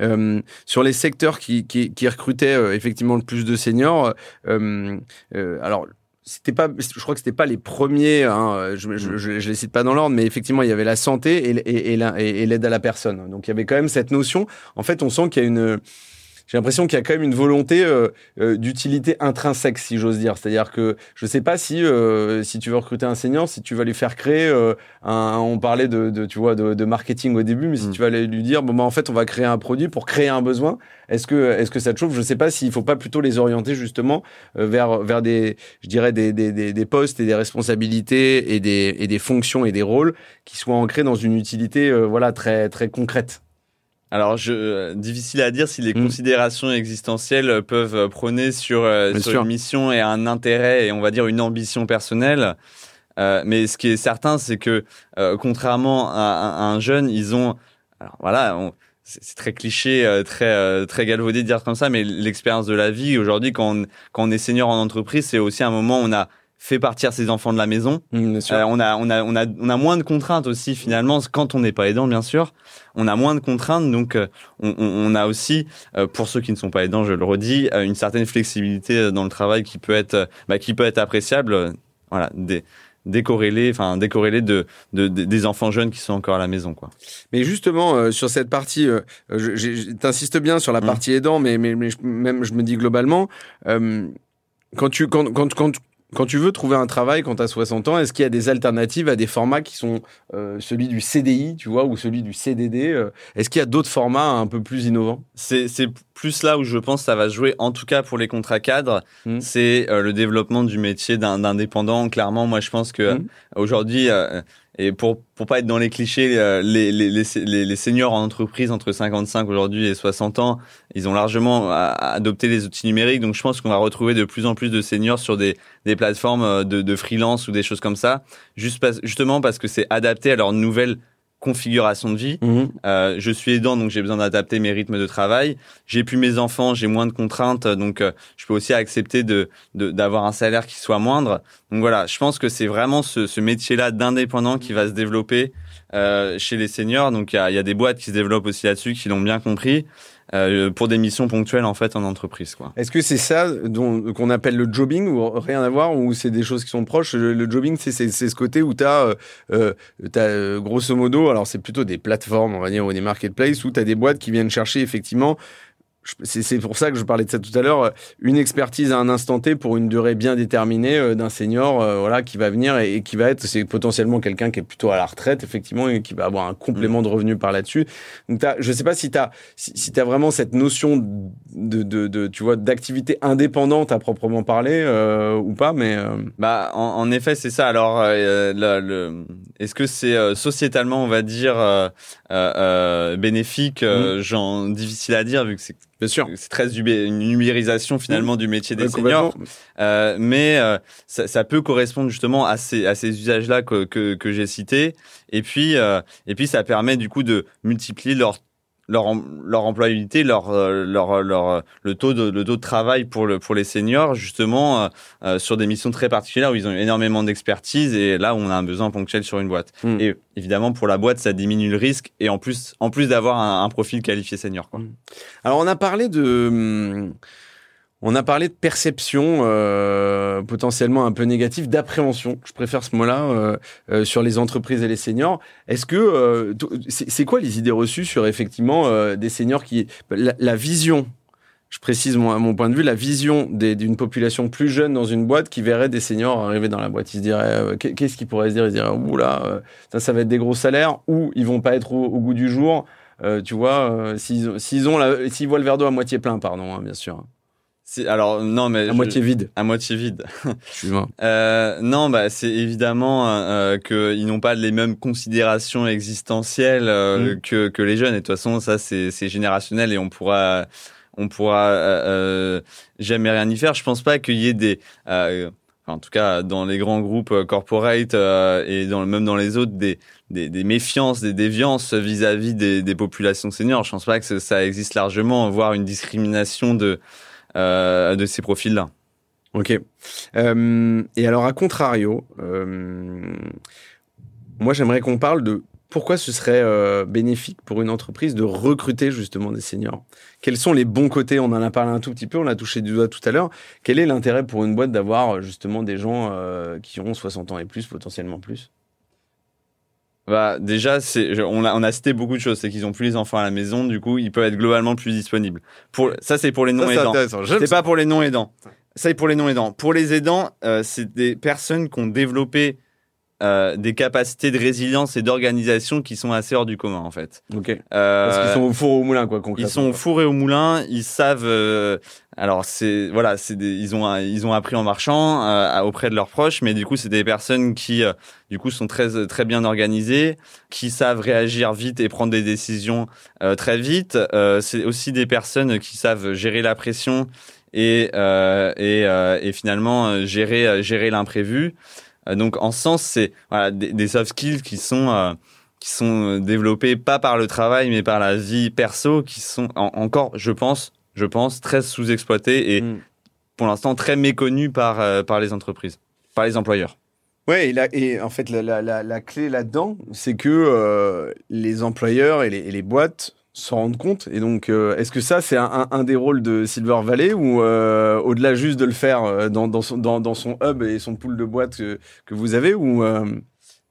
euh, sur les secteurs qui, qui recrutaient effectivement le plus de seniors, alors c'était pas, je crois que c'était pas les premiers, hein, je, je, je, les cite pas dans l'ordre, mais effectivement il y avait la santé et, et, et l'aide à la personne. Donc il y avait quand même cette notion. En fait, on sent qu'il y a une j'ai l'impression qu'il y a quand même une volonté euh, euh, d'utilité intrinsèque, si j'ose dire. C'est-à-dire que je ne sais pas si euh, si tu veux recruter un senior, si tu vas lui faire créer un. On parlait de, de tu vois de, de, marketing au début, mais si mm. tu vas lui dire bon bah en fait on va créer un produit pour créer un besoin. Est-ce que est-ce que ça te chauffe? Je ne sais pas s'il faut pas plutôt les orienter justement vers vers des je dirais des, des, des, des postes et des responsabilités et des et des fonctions et des rôles qui soient ancrés dans une utilité voilà très très concrète.
Alors, je, euh, difficile à dire si les mm. considérations existentielles peuvent prôner sur, euh, sur une mission et un intérêt et on va dire une ambition personnelle. Euh, mais ce qui est certain, c'est que euh, contrairement à, un jeune, ils ont, alors voilà, c'est très cliché, très très galvaudé de dire comme ça, mais l'expérience de la vie aujourd'hui, quand on, quand on est senior en entreprise, c'est aussi un moment où on a fait partir ses enfants de la maison.
Mmh, bien sûr.
Euh, on, a, on, a, on, a, on a moins de contraintes aussi finalement quand on n'est pas aidant bien sûr. On a moins de contraintes donc euh, on, a aussi euh, pour ceux qui ne sont pas aidants je le redis une certaine flexibilité dans le travail qui peut être bah, qui peut être appréciable. Voilà des décorrélé enfin décorrélé de, de, de- des enfants jeunes qui sont encore à la maison quoi.
Mais justement, euh, sur cette partie, euh, je- je- je- t'insistes bien sur la
Mm.
partie aidant, mais, mais, mais je- même je me dis globalement, euh, quand, tu, quand, quand, quand, quand tu veux trouver un travail quand tu as 60 ans, est-ce qu'il y a des alternatives à des formats qui sont euh, celui du CDI, tu vois, ou celui du CDD euh, Est-ce qu'il y a d'autres formats un peu plus innovants?
C'est plus là où je pense que ça va se jouer, en tout cas pour les contrats cadres,
Mm.
c'est euh, le développement du métier d'un d'indépendant. Clairement, moi je pense que
Mm.
aujourd'hui, euh, et pour pour pas être dans les clichés, euh, les, les, les, les, seniors en entreprise entre 55 aujourd'hui et 60 ans, ils ont largement euh, adopté les outils numériques. Donc je pense qu'on va retrouver de plus en plus de seniors sur des, des plateformes euh, de, de freelance ou des choses comme ça, juste justement parce que c'est adapté à leur nouvelle configuration de vie. Euh, je suis aidant, donc j'ai besoin d'adapter mes rythmes de travail. J'ai plus mes enfants, j'ai moins de contraintes, donc euh, je peux aussi accepter de de- d'avoir un salaire qui soit moindre. Donc voilà, je pense que c'est vraiment ce, ce métier-là d'indépendant qui va se développer euh, chez les seniors. Donc il y a, il y a des boîtes qui se développent aussi là-dessus, qui l'ont bien compris, euh, pour des missions ponctuelles en fait en entreprise. Quoi.
Est-ce que c'est ça dont- qu'on appelle le jobbing ou rien à voir ou c'est des choses qui sont proches? Le, jobbing, c'est c'est- ce côté où tu as, grosso modo, alors c'est plutôt des plateformes, on va dire, ou des marketplaces où tu as des boîtes qui viennent chercher effectivement. C'est pour ça que je parlais de ça tout à l'heure, euh, une expertise à un instant T pour une durée bien déterminée euh, d'un senior euh, voilà, qui va venir et, et qui va être, c'est potentiellement quelqu'un qui est plutôt à la retraite, effectivement, et qui va avoir un complément de revenu par là-dessus. Donc, je sais pas si tu as, si, si t'as vraiment cette notion de, de, de tu vois, d'activité indépendante à proprement parler euh, ou pas, mais euh,
Bah, en, en effet, c'est ça. Alors, euh, le, le- est-ce que c'est euh, sociétalement, on va dire, euh, euh, euh, bénéfique euh, J'en difficile à dire vu que c'est
bien sûr.
c'est très une numérisation finalement du métier des
Ouais,
seniors. Euh, mais euh, ça, ça peut correspondre justement à ces, à ces usages-là que, que, que j'ai cités. Et puis, euh, et puis, ça permet du coup de multiplier leur leur, leur employabilité, leur, euh, leur, leur, euh, le taux de, le taux de travail pour le, pour les seniors, justement, euh, euh, sur des missions très particulières où ils ont énormément d'expertise et là où on a un besoin ponctuel sur une boîte.
Mm.
Et évidemment, pour la boîte, ça diminue le risque et en plus, en plus d'avoir un, un profil qualifié senior, quoi.
Alors, on a parlé de. On a parlé de perception euh, potentiellement un peu négative, d'appréhension. Je préfère ce mot-là euh, euh, sur les entreprises et les seniors. Est-ce que euh, c'est quoi les idées reçues sur effectivement euh, des seniors qui la, vision je précise mon, mon point de vue, la vision d'une population plus jeune dans une boîte qui verrait des seniors arriver dans la boîte? Ils se diraient, euh, qu'est- qu'est-ce qu'ils pourraient se dire? Ils se diraient, oula, ça, ça va être des gros salaires, ou ils vont pas être au, goût du jour. Tu vois, s'ils ont- s'ils voient le verre d'eau à moitié plein, pardon, hein, bien sûr.
Alors, non, mais.
À
je-
moitié vide,
À moitié vide. Euh, non, bah c'est évidemment euh, qu'ils n'ont pas les mêmes considérations existentielles euh,
Mm.
que que les jeunes. Et de toute façon, ça c'est c'est générationnel et on pourra on pourra euh, euh, jamais rien y faire. Je pense pas qu'il y ait des euh, en tout cas dans les grands groupes euh, corporate euh, et dans même dans les autres des des, des méfiances, des déviances vis-à-vis des, des populations seniors. Je pense pas que ça- existe largement, voire une discrimination de euh, de ces profils-là.
Ok. Euh, et alors, à contrario, euh, moi, j'aimerais qu'on parle de pourquoi ce serait euh, bénéfique pour une entreprise de recruter justement des seniors. Quels sont les bons côtés? On en a parlé un tout petit peu, on l'a touché du doigt tout à l'heure. Quel est l'intérêt pour une boîte d'avoir euh, justement des gens euh, qui auront 60 ans et plus, potentiellement plus?
Bah déjà, on a, on a cité beaucoup de choses. C'est qu'ils ont plus les enfants à la maison, du coup, ils peuvent être globalement plus disponibles. Pour, ça, c'est pour les non aidants.
intéressant.
C'est pas pour les non aidants. Ça, c'est pour les non aidants. Pour les aidants, euh, c'est des personnes qui ont développé euh, des capacités de résilience et d'organisation qui sont assez hors du commun, en fait.
Ok.
Euh,
Parce qu'ils sont au four ou au moulin, quoi, concrètement.
ils sont au four et au moulin, ils savent. euh, alors c'est voilà, c'est ils ont ils ont appris en marchant euh, auprès de leurs proches, mais du coup c'est des personnes qui euh, du coup sont très très bien organisées, qui savent réagir vite et prendre des décisions euh, très vite. Euh, c'est aussi des personnes qui savent gérer la pression et euh, et, euh, et finalement gérer gérer l'imprévu. Euh, donc en ce sens c'est voilà des, des soft skills qui sont euh, qui sont euh, développés pas par le travail mais par la vie perso qui sont en- encore je pense je pense très sous-exploités et
Mm.
pour l'instant très méconnus par par les entreprises par les employeurs.
Ouais, et, en fait, la, clé là-dedans, c'est que les employeurs et les, boîtes s'en rendent compte. Et donc, est-ce que ça, c'est un, des rôles de Silver Valley ou au-delà juste de le faire dans, son, dans, son, hub et son pool de boîtes que, que vous avez ou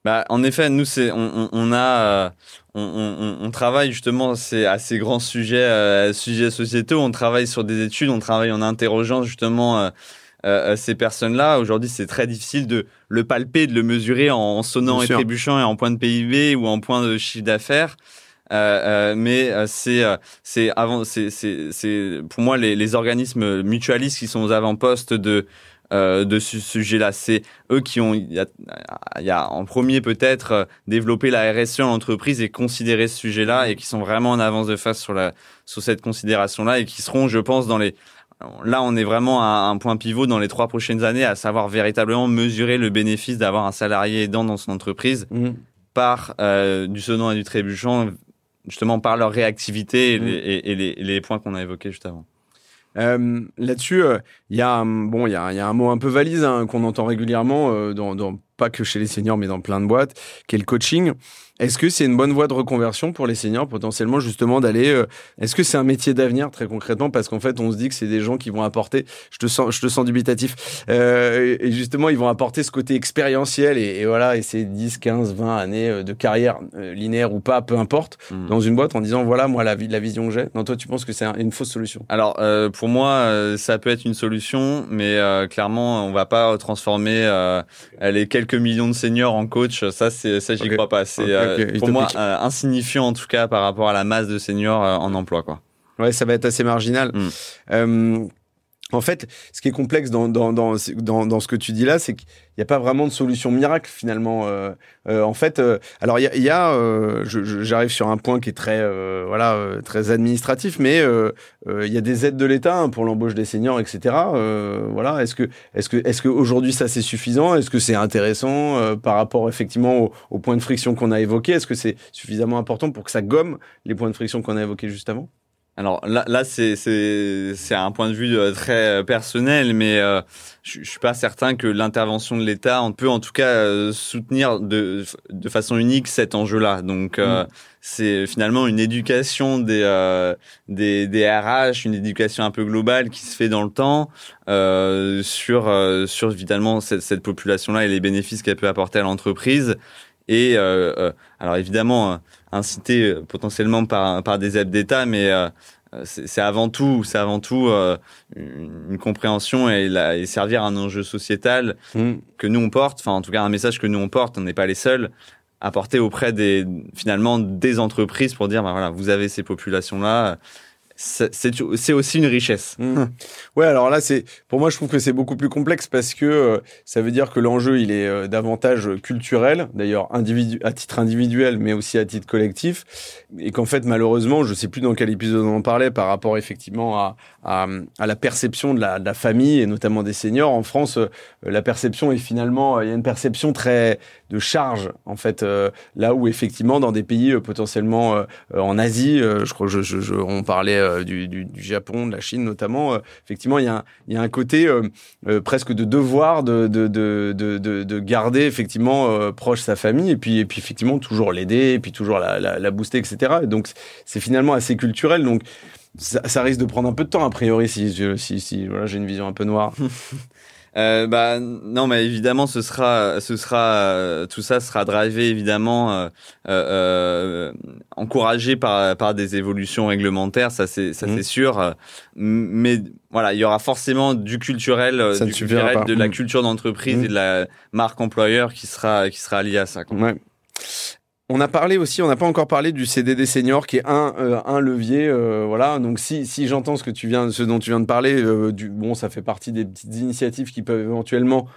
bah, en effet, nous, c'est, on, on, a, on, on, travaille justement c'est à ces grands sujets, euh, sujets sociétaux. On travaille sur des études, on travaille en interrogeant justement euh, euh, ces personnes-là. Aujourd'hui, c'est très difficile de le palper, de le mesurer en, sonnant et trébuchant et en point de PIB ou en point de chiffre d'affaires. Euh, mais c'est c'est avant c'est c'est pour moi les, les organismes mutualistes qui sont aux avant-postes de euh, de ce sujet-là. C'est eux qui ont, il y a, en premier peut-être euh, développé la RSE en entreprise et considéré ce sujet-là et qui sont vraiment en avance de face sur la sur cette considération-là et qui seront, je pense, dans les Là, on est vraiment à un point pivot dans les trois prochaines années, à savoir véritablement mesurer le bénéfice d'avoir un salarié aidant dans son entreprise mmh. par euh, du sonnant et du trébuchant, justement par leur réactivité et, mmh. et les, les points qu'on a évoqués juste avant.
Euh, là-dessus, il euh, y a bon, il y a, y a, un mot un peu valise hein, qu'on entend régulièrement euh, dans, dans, pas que chez les seniors, mais dans plein de boîtes, qui est le coaching. Est-ce que c'est une bonne voie de reconversion pour les seniors, potentiellement, justement, d'aller. Euh, est-ce que c'est un métier d'avenir, très concrètement? Parce qu'en fait, on se dit que c'est des gens qui vont apporter. Je te sens, je te sens dubitatif. Euh, et justement, ils vont apporter ce côté expérientiel. Et, voilà, et ces 10, 15, 20 années euh, de carrière euh, linéaire ou pas, peu importe, hmm. dans une boîte en disant voilà, moi, la, la vision que j'ai. Non, toi, tu penses que c'est une fausse solution?
Alors, pour moi, ça peut être une solution, mais clairement, on va pas transformer les quelques millions de seniors en coach. Ça, c'est ça, j'y crois pas. C'est euh, pour moi euh, insignifiant en tout cas par rapport à la masse de seniors euh, en emploi quoi.
Ouais, ça va être assez marginal. Mm. En fait, ce qui est complexe dans, dans, dans, dans, dans ce que tu dis là, c'est qu'il n'y a pas vraiment de solution miracle finalement. Euh, euh, en fait, euh, alors il y a, a euh, j'arrive sur un point qui est très, euh, voilà, euh, très administratif, mais il y a des aides de l'État hein, pour l'embauche des seniors, etc. voilà, est-ce que, est-ce que, est-ce que aujourd'hui ça c'est suffisant? Est-ce que c'est intéressant par rapport effectivement aux au points de friction qu'on a évoqués Est-ce que c'est suffisamment important pour que ça gomme les points de friction qu'on a évoqués juste avant?
Alors là, là c'est c'est un point de vue euh, très euh, personnel, mais euh, je, je suis pas certain que l'intervention de l'État on peut en tout cas euh, soutenir de de façon unique cet enjeu-là. Donc mm. c'est finalement une éducation des des des RH, une éducation un peu globale qui se fait dans le temps sur sur évidemment cette, cette population-là et les bénéfices qu'elle peut apporter à l'entreprise. Et alors évidemment incité euh, potentiellement par, par des aides d'État, mais euh, c'est avant tout, c'est avant tout euh, une compréhension et, la, et, servir un enjeu sociétal mmh. que nous on porte, enfin en tout cas un message que nous on porte, on n'est pas les seuls à porter auprès des finalement des entreprises pour dire bah voilà vous avez ces populations là c'est aussi une richesse.
Mmh. Ouais, alors là, c'est pour moi, je trouve que c'est beaucoup plus complexe parce que euh, ça veut dire que l'enjeu, il est euh, davantage culturel, d'ailleurs à titre individuel, mais aussi à titre collectif, et qu'en fait, malheureusement, je sais plus dans quel épisode on en parlait par rapport effectivement à, la perception de la, de la, famille et notamment des seniors en France. Euh, la perception est finalement, il y a une perception très de charge en fait, là où effectivement dans des pays potentiellement en Asie, je crois, je, je, on parlait euh, du, Japon, de la Chine notamment, euh, effectivement, il y y a un côté euh, presque de devoir de, de, de, de, de garder effectivement proche sa famille et puis, et puis effectivement toujours l'aider et puis toujours la, la, booster, etc. Et donc c'est finalement assez culturel. Donc ça, risque de prendre un peu de temps a priori si, si, voilà, j'ai une vision un peu noire.
Bah non, mais évidemment, ce sera, ce sera, tout ça sera drivé évidemment, encouragé par par des évolutions réglementaires, ça c'est ça mmh. c'est sûr. Mais voilà, il y aura forcément du culturel, du culturel de la mmh. culture d'entreprise mmh. et de la marque employeur qui sera qui sera lié à ça.
Ouais. On a parlé aussi, on n'a pas encore parlé du CDD senior qui est un, euh, un levier, euh, voilà. Donc si, si j'entends ce que tu viens, ce dont tu viens de parler, euh, du, bon, ça fait partie des petites initiatives qui peuvent éventuellement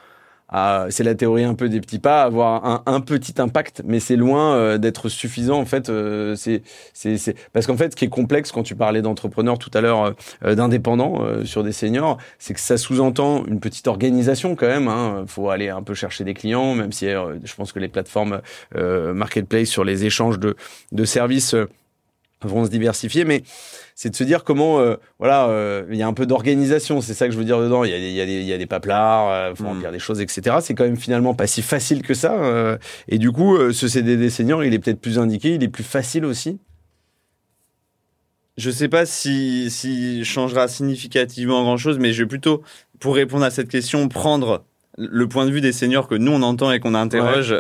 c'est la théorie un peu des petits pas, avoir un, un petit impact, mais c'est loin euh, d'être suffisant en fait. Euh, c'est, c'est, parce qu'en fait, ce qui est complexe quand tu parlais d'entrepreneurs tout à l'heure, euh, d'indépendants sur des seniors, c'est que ça sous-entend une petite organisation quand même. Hein. Faut aller un peu chercher des clients, même si je pense que les plateformes marketplace sur les échanges de, de services vont se diversifier, mais c'est de se dire comment, euh, voilà, euh, il y a un peu d'organisation, c'est ça que je veux dire dedans. Il y a, il y a, des, il y a des paplards, euh, faut remplir des choses, etc. C'est quand même finalement pas si facile que ça. et du coup, ce CDD senior, il est peut-être plus indiqué, il est plus facile aussi?
Je sais pas si, si changera significativement grand chose, mais je vais plutôt, pour répondre à cette question, prendre le point de vue des seniors que nous on entend et qu'on interroge,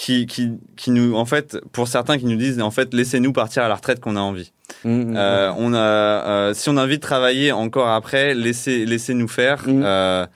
qui, qui, qui nous, en fait, pour certains qui nous disent, en fait, laissez-nous partir à la retraite qu'on a envie.
Mm, mm,
Euh, on a, euh, si on a envie de travailler encore après, laissez, laissez-nous faire. Euh,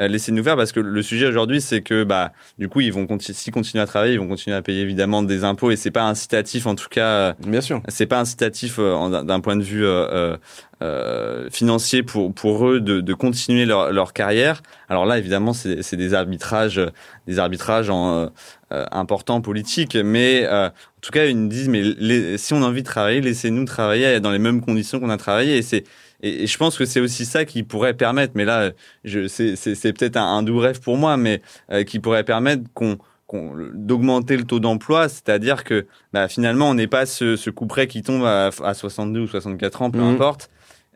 euh, laissez-nous faire parce que le sujet aujourd'hui c'est que bah du coup ils vont continuer s'ils continuent à travailler ils vont continuer à payer évidemment des impôts et c'est pas incitatif en tout cas euh,
Bien sûr.
c'est pas incitatif euh, d'un point de vue euh, euh, financier pour pour eux de, de continuer leur, leur carrière. Alors là, évidemment, c'est c'est des arbitrages, des arbitrages en, euh, importants politiques, mais euh, en tout cas, ils nous disent mais les- si on a envie de travailler, laissez-nous travailler dans les mêmes conditions qu'on a travaillé. Et c'est et, et je pense que c'est aussi ça qui pourrait permettre. Mais là, je c'est c'est c'est peut-être un, un doux rêve pour moi, mais euh, qui pourrait permettre qu'on qu'on- d'augmenter le taux d'emploi, c'est-à-dire que bah, finalement, on n'est pas ce, ce coup près qui tombe à, à 62 ou 64 ans, peu
Mhm.
importe.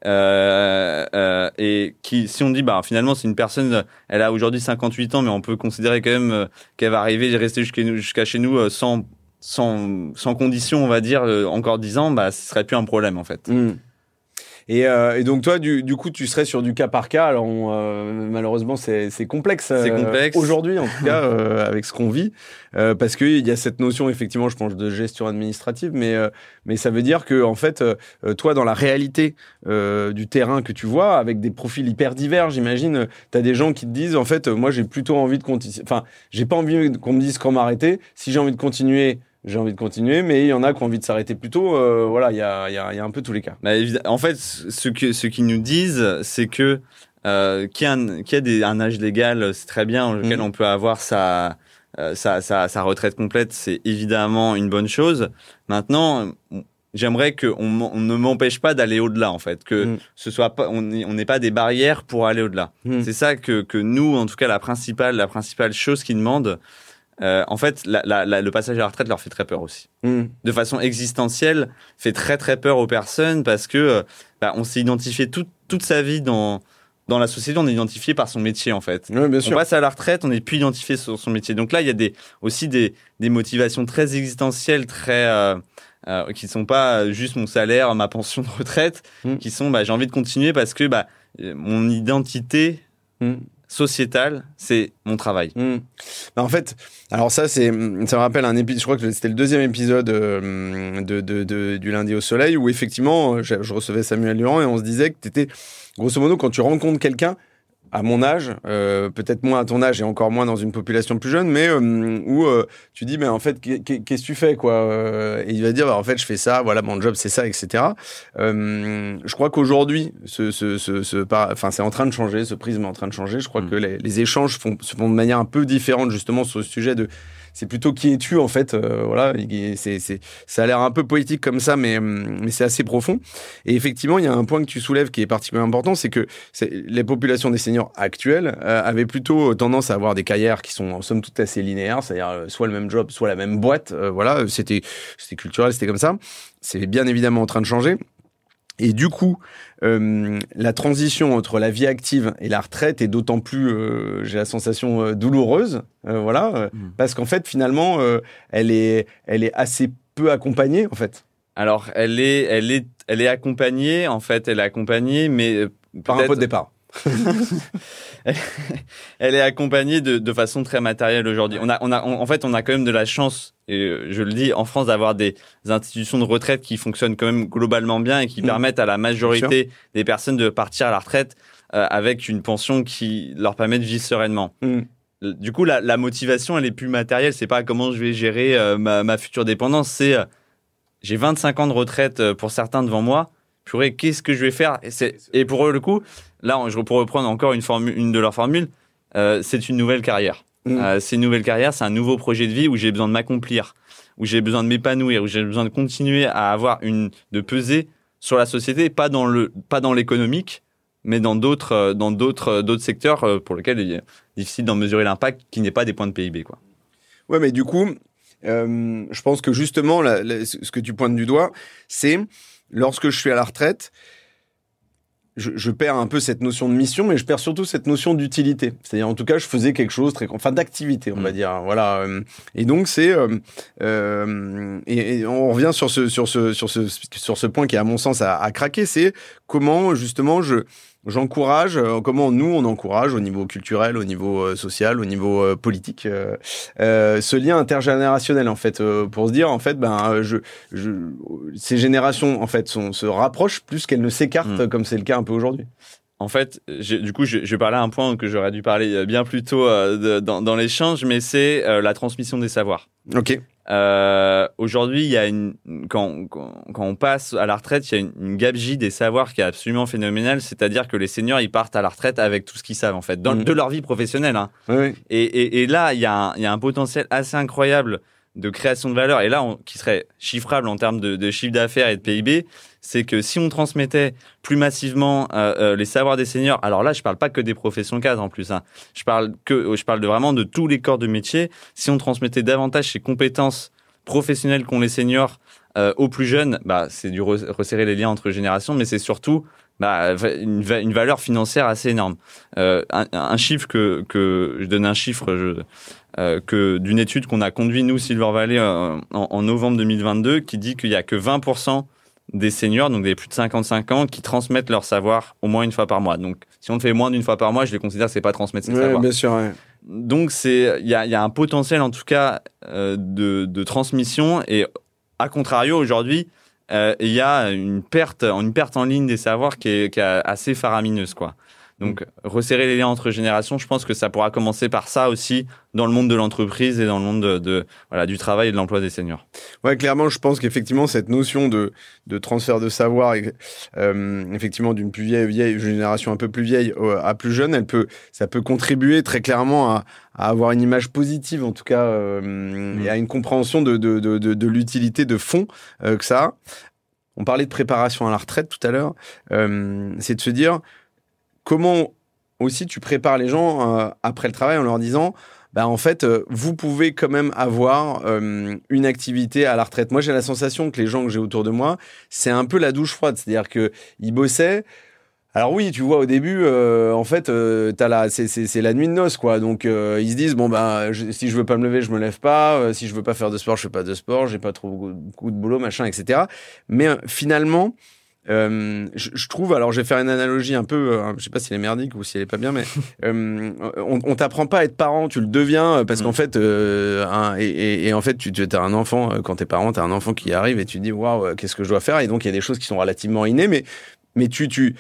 Euh, euh, et qui, si on dit, bah, finalement, c'est une personne, elle a aujourd'hui 58 ans, mais on peut considérer quand même euh, qu'elle va arriver, rester jusqu'à chez nous sans, sans, condition, on va dire, encore 10 ans, bah, ce serait plus un problème, en fait.
Mm. Et, euh, et donc toi, du, du coup, tu serais sur du cas par cas. Alors on, euh, malheureusement, c'est c'est complexe.
C'est
euh,
complexe.
aujourd'hui, en tout cas, euh, avec ce qu'on vit, euh, parce qu'il y a cette notion, effectivement, je pense, de gestion administrative, mais euh, mais ça veut dire que en fait, euh, toi, dans la réalité euh, du terrain que tu vois, avec des profils hyper divers, j'imagine, tu as des gens qui te disent, en fait, euh, moi, j'ai plutôt envie de continuer. Enfin, j'ai pas envie qu'on me dise quand m'arrêter. Si j'ai envie de continuer. J'ai envie de continuer, mais il y en a qui ont envie de s'arrêter plus tôt. Euh, voilà, il y a, y, a, y a un peu tous les cas.
Bah, en fait, ce que ce qu'ils nous disent, c'est que euh, qu'il y a, un, y a des, un âge légal, c'est très bien, auquel
Mhm.
on peut avoir sa, euh, sa, sa, sa retraite complète, c'est évidemment une bonne chose. Maintenant, j'aimerais qu'on on ne m'empêche pas d'aller au-delà, en fait, que
Mhm.
ce soit pas, on n'est pas des barrières pour aller au-delà.
Mhm.
C'est ça que, que nous, en tout cas, la principale, la principale chose qu'ils demandent, euh, en fait, la, la, la- le passage à la retraite leur fait très peur aussi
Mm.
de façon existentielle fait très très peur aux personnes parce que euh, bah, on s'est identifié toute toute sa vie dans dans la société, on est identifié par son métier en fait.
Bien
On passe à la retraite, on n'est plus identifié sur son métier. Donc là, il y a des, aussi des, des motivations très existentielles, très euh, euh, qui sont pas juste mon salaire, ma pension de retraite,
Mm.
qui sont bah, j'ai envie de continuer parce que bah, mon identité
Mm.
Sociétale, c'est mon travail.
Mm. Bah, en fait, alors ça, c'est, ça me rappelle un épisode, je crois que c'était le deuxième épisode de, de- de- du lundi au soleil où effectivement, euh, je, je recevais Samuel Durand et on se disait que tu étais, grosso modo, quand tu rencontres quelqu'un, à mon âge, euh, peut-être moins à ton âge et encore moins dans une population plus jeune, mais euh, où euh, tu dis, mais en fait, qu'est- qu'est- qu'est-ce que tu fais, quoi euh, Et il va dire, bah, en fait, je fais ça, voilà, mon job, c'est ça, etc. Euh, je crois qu'aujourd'hui, ce, ce, ce, ce enfin, c'est en train de changer, ce prisme est en train de changer. Je crois
Mm.
que les, les échanges font, se font de manière un peu différente, justement, sur le sujet de. C'est plutôt qui es-tu, en fait. euh, voilà, il- c'est, c'est, ça a l'air un peu poétique comme ça, mais, hum, mais c'est assez profond. Et effectivement, il y a un point que tu soulèves qui est particulièrement important, c'est que les populations des seniors actuelles euh, avaient plutôt tendance à avoir des carrières qui sont en somme toute assez linéaires, c'est-à-dire euh, soit le même job, soit la même boîte. euh, voilà, c'était, c'était culturel, c'était comme ça. C'est bien évidemment en train de changer. Et du coup, euh, la transition entre la vie active et la retraite est d'autant plus, euh, j'ai la sensation, euh, douloureuse. voilà,
Mm.
parce qu'en fait, finalement, elle est, elle est assez peu accompagnée, en fait,
Alors elle est elle est elle est accompagnée en fait, elle est accompagnée mais
par un pot de départ.
Elle est accompagnée de, de façon très matérielle aujourd'hui. On a, on a, on- en fait, on a quand même de la chance, et euh, je le dis, en France, d'avoir des institutions de retraite qui fonctionnent quand même globalement bien et qui
Mhm.
permettent à la majorité des personnes de partir à la retraite euh, avec une pension qui leur permet de vivre sereinement.
Mm.
Du coup, la, la motivation, elle est plus matérielle. C'est pas comment je vais gérer euh, ma, ma future dépendance. C'est euh, j'ai 25 ans de retraite euh, pour certains devant moi. Purée, qu'est-ce que je vais faire et, pour eux, le coup, là, on- je pour reprendre encore une, formule, une de leurs formules, euh, c'est une nouvelle carrière.
Mm.
Euh, c'est une nouvelle carrière, c'est un nouveau projet de vie où j'ai besoin de m'accomplir, où j'ai besoin de m'épanouir, où j'ai besoin de continuer à avoir une, de peser sur la société, pas dans le, pas dans l'économique, mais dans d'autres, euh, dans d'autres, d'autres secteurs pour lesquels il est difficile d'en mesurer l'impact, qui n'est pas des points de PIB, quoi.
Ouais, mais du coup, Euh, je pense que justement, la, la, ce que tu pointes du doigt, c'est lorsque je suis à la retraite, je, je, perds un peu cette notion de mission, mais je perds surtout cette notion d'utilité. C'est-à-dire, en tout cas, je faisais quelque chose très, enfin, d'activité, on va dire. Voilà. Euh, et donc, c'est, euh, euh, et, et, on revient sur ce, sur ce, sur ce, sur ce point qui, à mon sens, a, a craqué. C'est comment, justement, je, j'encourage, euh, comment nous on encourage au niveau culturel, au niveau euh, social, au niveau euh, politique, ce lien intergénérationnel en fait, pour se dire en fait, ben, je, je ces générations en fait sont, se rapprochent plus qu'elles ne s'écartent mmh. comme c'est le cas un peu aujourd'hui.
En fait, du coup, je, je vais parler à un point que j'aurais dû parler bien plus tôt euh, dans, dans l'échange, mais c'est euh, la transmission des savoirs.
Ok.
Euh, Aujourd'hui, il y a une quand, quand, quand on passe à la retraite, il y a une, une gabegie des savoirs qui est absolument phénoménale. C'est-à-dire que les seniors, ils partent à la retraite avec tout ce qu'ils savent en fait, dans, mmh. de leur vie professionnelle. Hein.
Oui.
Et, et, et, là, il y, a un, il y a un potentiel assez incroyable de création de valeur, et là, on, qui serait chiffrable en termes de, de chiffre d'affaires et de PIB, c'est que si on transmettait plus massivement euh, euh, les savoirs des seniors, alors là, je parle pas que des professions cadres en plus, hein, je parle que, je parle de vraiment de tous les corps de métier. Si on transmettait davantage ces compétences professionnelles qu'ont les seniors euh, aux plus jeunes, bah, c'est du resserrer les liens entre générations, mais c'est surtout bah, une, valeur financière assez énorme. Euh, un, chiffre que, je donne un chiffre euh, que d'une étude qu'on a conduit nous Silver Valley euh, en, en, novembre 2022 qui dit qu'il y a que 20% des seniors, donc des plus de 55 ans, qui transmettent leur savoir au moins une fois par mois. Donc, si on le fait moins d'une fois par mois, je les considère que c'est pas transmettre ses
ouais,
savoirs.
Bien sûr. Ouais.
Donc, c'est il y a, y a un potentiel en tout cas euh, de, de transmission et à contrario aujourd'hui euh, il y a une perte, une perte en ligne des savoirs qui est, qui est assez faramineuse, quoi. Donc, resserrer les liens entre générations, je pense que ça pourra commencer par ça aussi dans le monde de l'entreprise et dans le monde de, de, voilà, du travail et de l'emploi des seniors.
Ouais, clairement, je pense qu'effectivement, cette notion de, de transfert de savoir, euh, effectivement, d'une plus vieille, vieille génération un peu plus vieille à plus jeune, elle peut, ça peut contribuer très clairement à, à avoir une image positive, en tout cas, euh, et à une compréhension de, de, de, de, de l'utilité de fond euh, que ça a. On parlait de préparation à la retraite tout à l'heure. Euh, c'est de se dire, comment aussi tu prépares les gens euh, après le travail en leur disant bah en fait euh, vous pouvez quand même avoir euh, une activité à la retraite. Moi j'ai la sensation que les gens que j'ai autour de moi, c'est un peu la douche froide, c'est-à-dire que ils bossaient alors oui, tu vois, au début, euh, en fait, euh, t'as la, c'est, la nuit de noces, quoi. Donc euh, ils se disent bon bah, je, si je veux pas me lever, je me lève pas. Si je veux pas faire de sport, je fais pas de sport. J'ai pas trop beaucoup de boulot, machin, etc. Mais finalement, euh, je, je, trouve, alors je vais faire une analogie un peu, euh, je sais pas si elle est merdique ou si elle est pas bien, mais euh, on, on t'apprend pas à être parent, tu le deviens parce mmh. qu'en fait, un, et, et, et, en fait, tu, tu as un enfant quand t'es parent, t'as un enfant qui arrive et tu te dis waouh, qu'est-ce que je dois faire? Et donc il y a des choses qui sont relativement innées, mais mais tu tu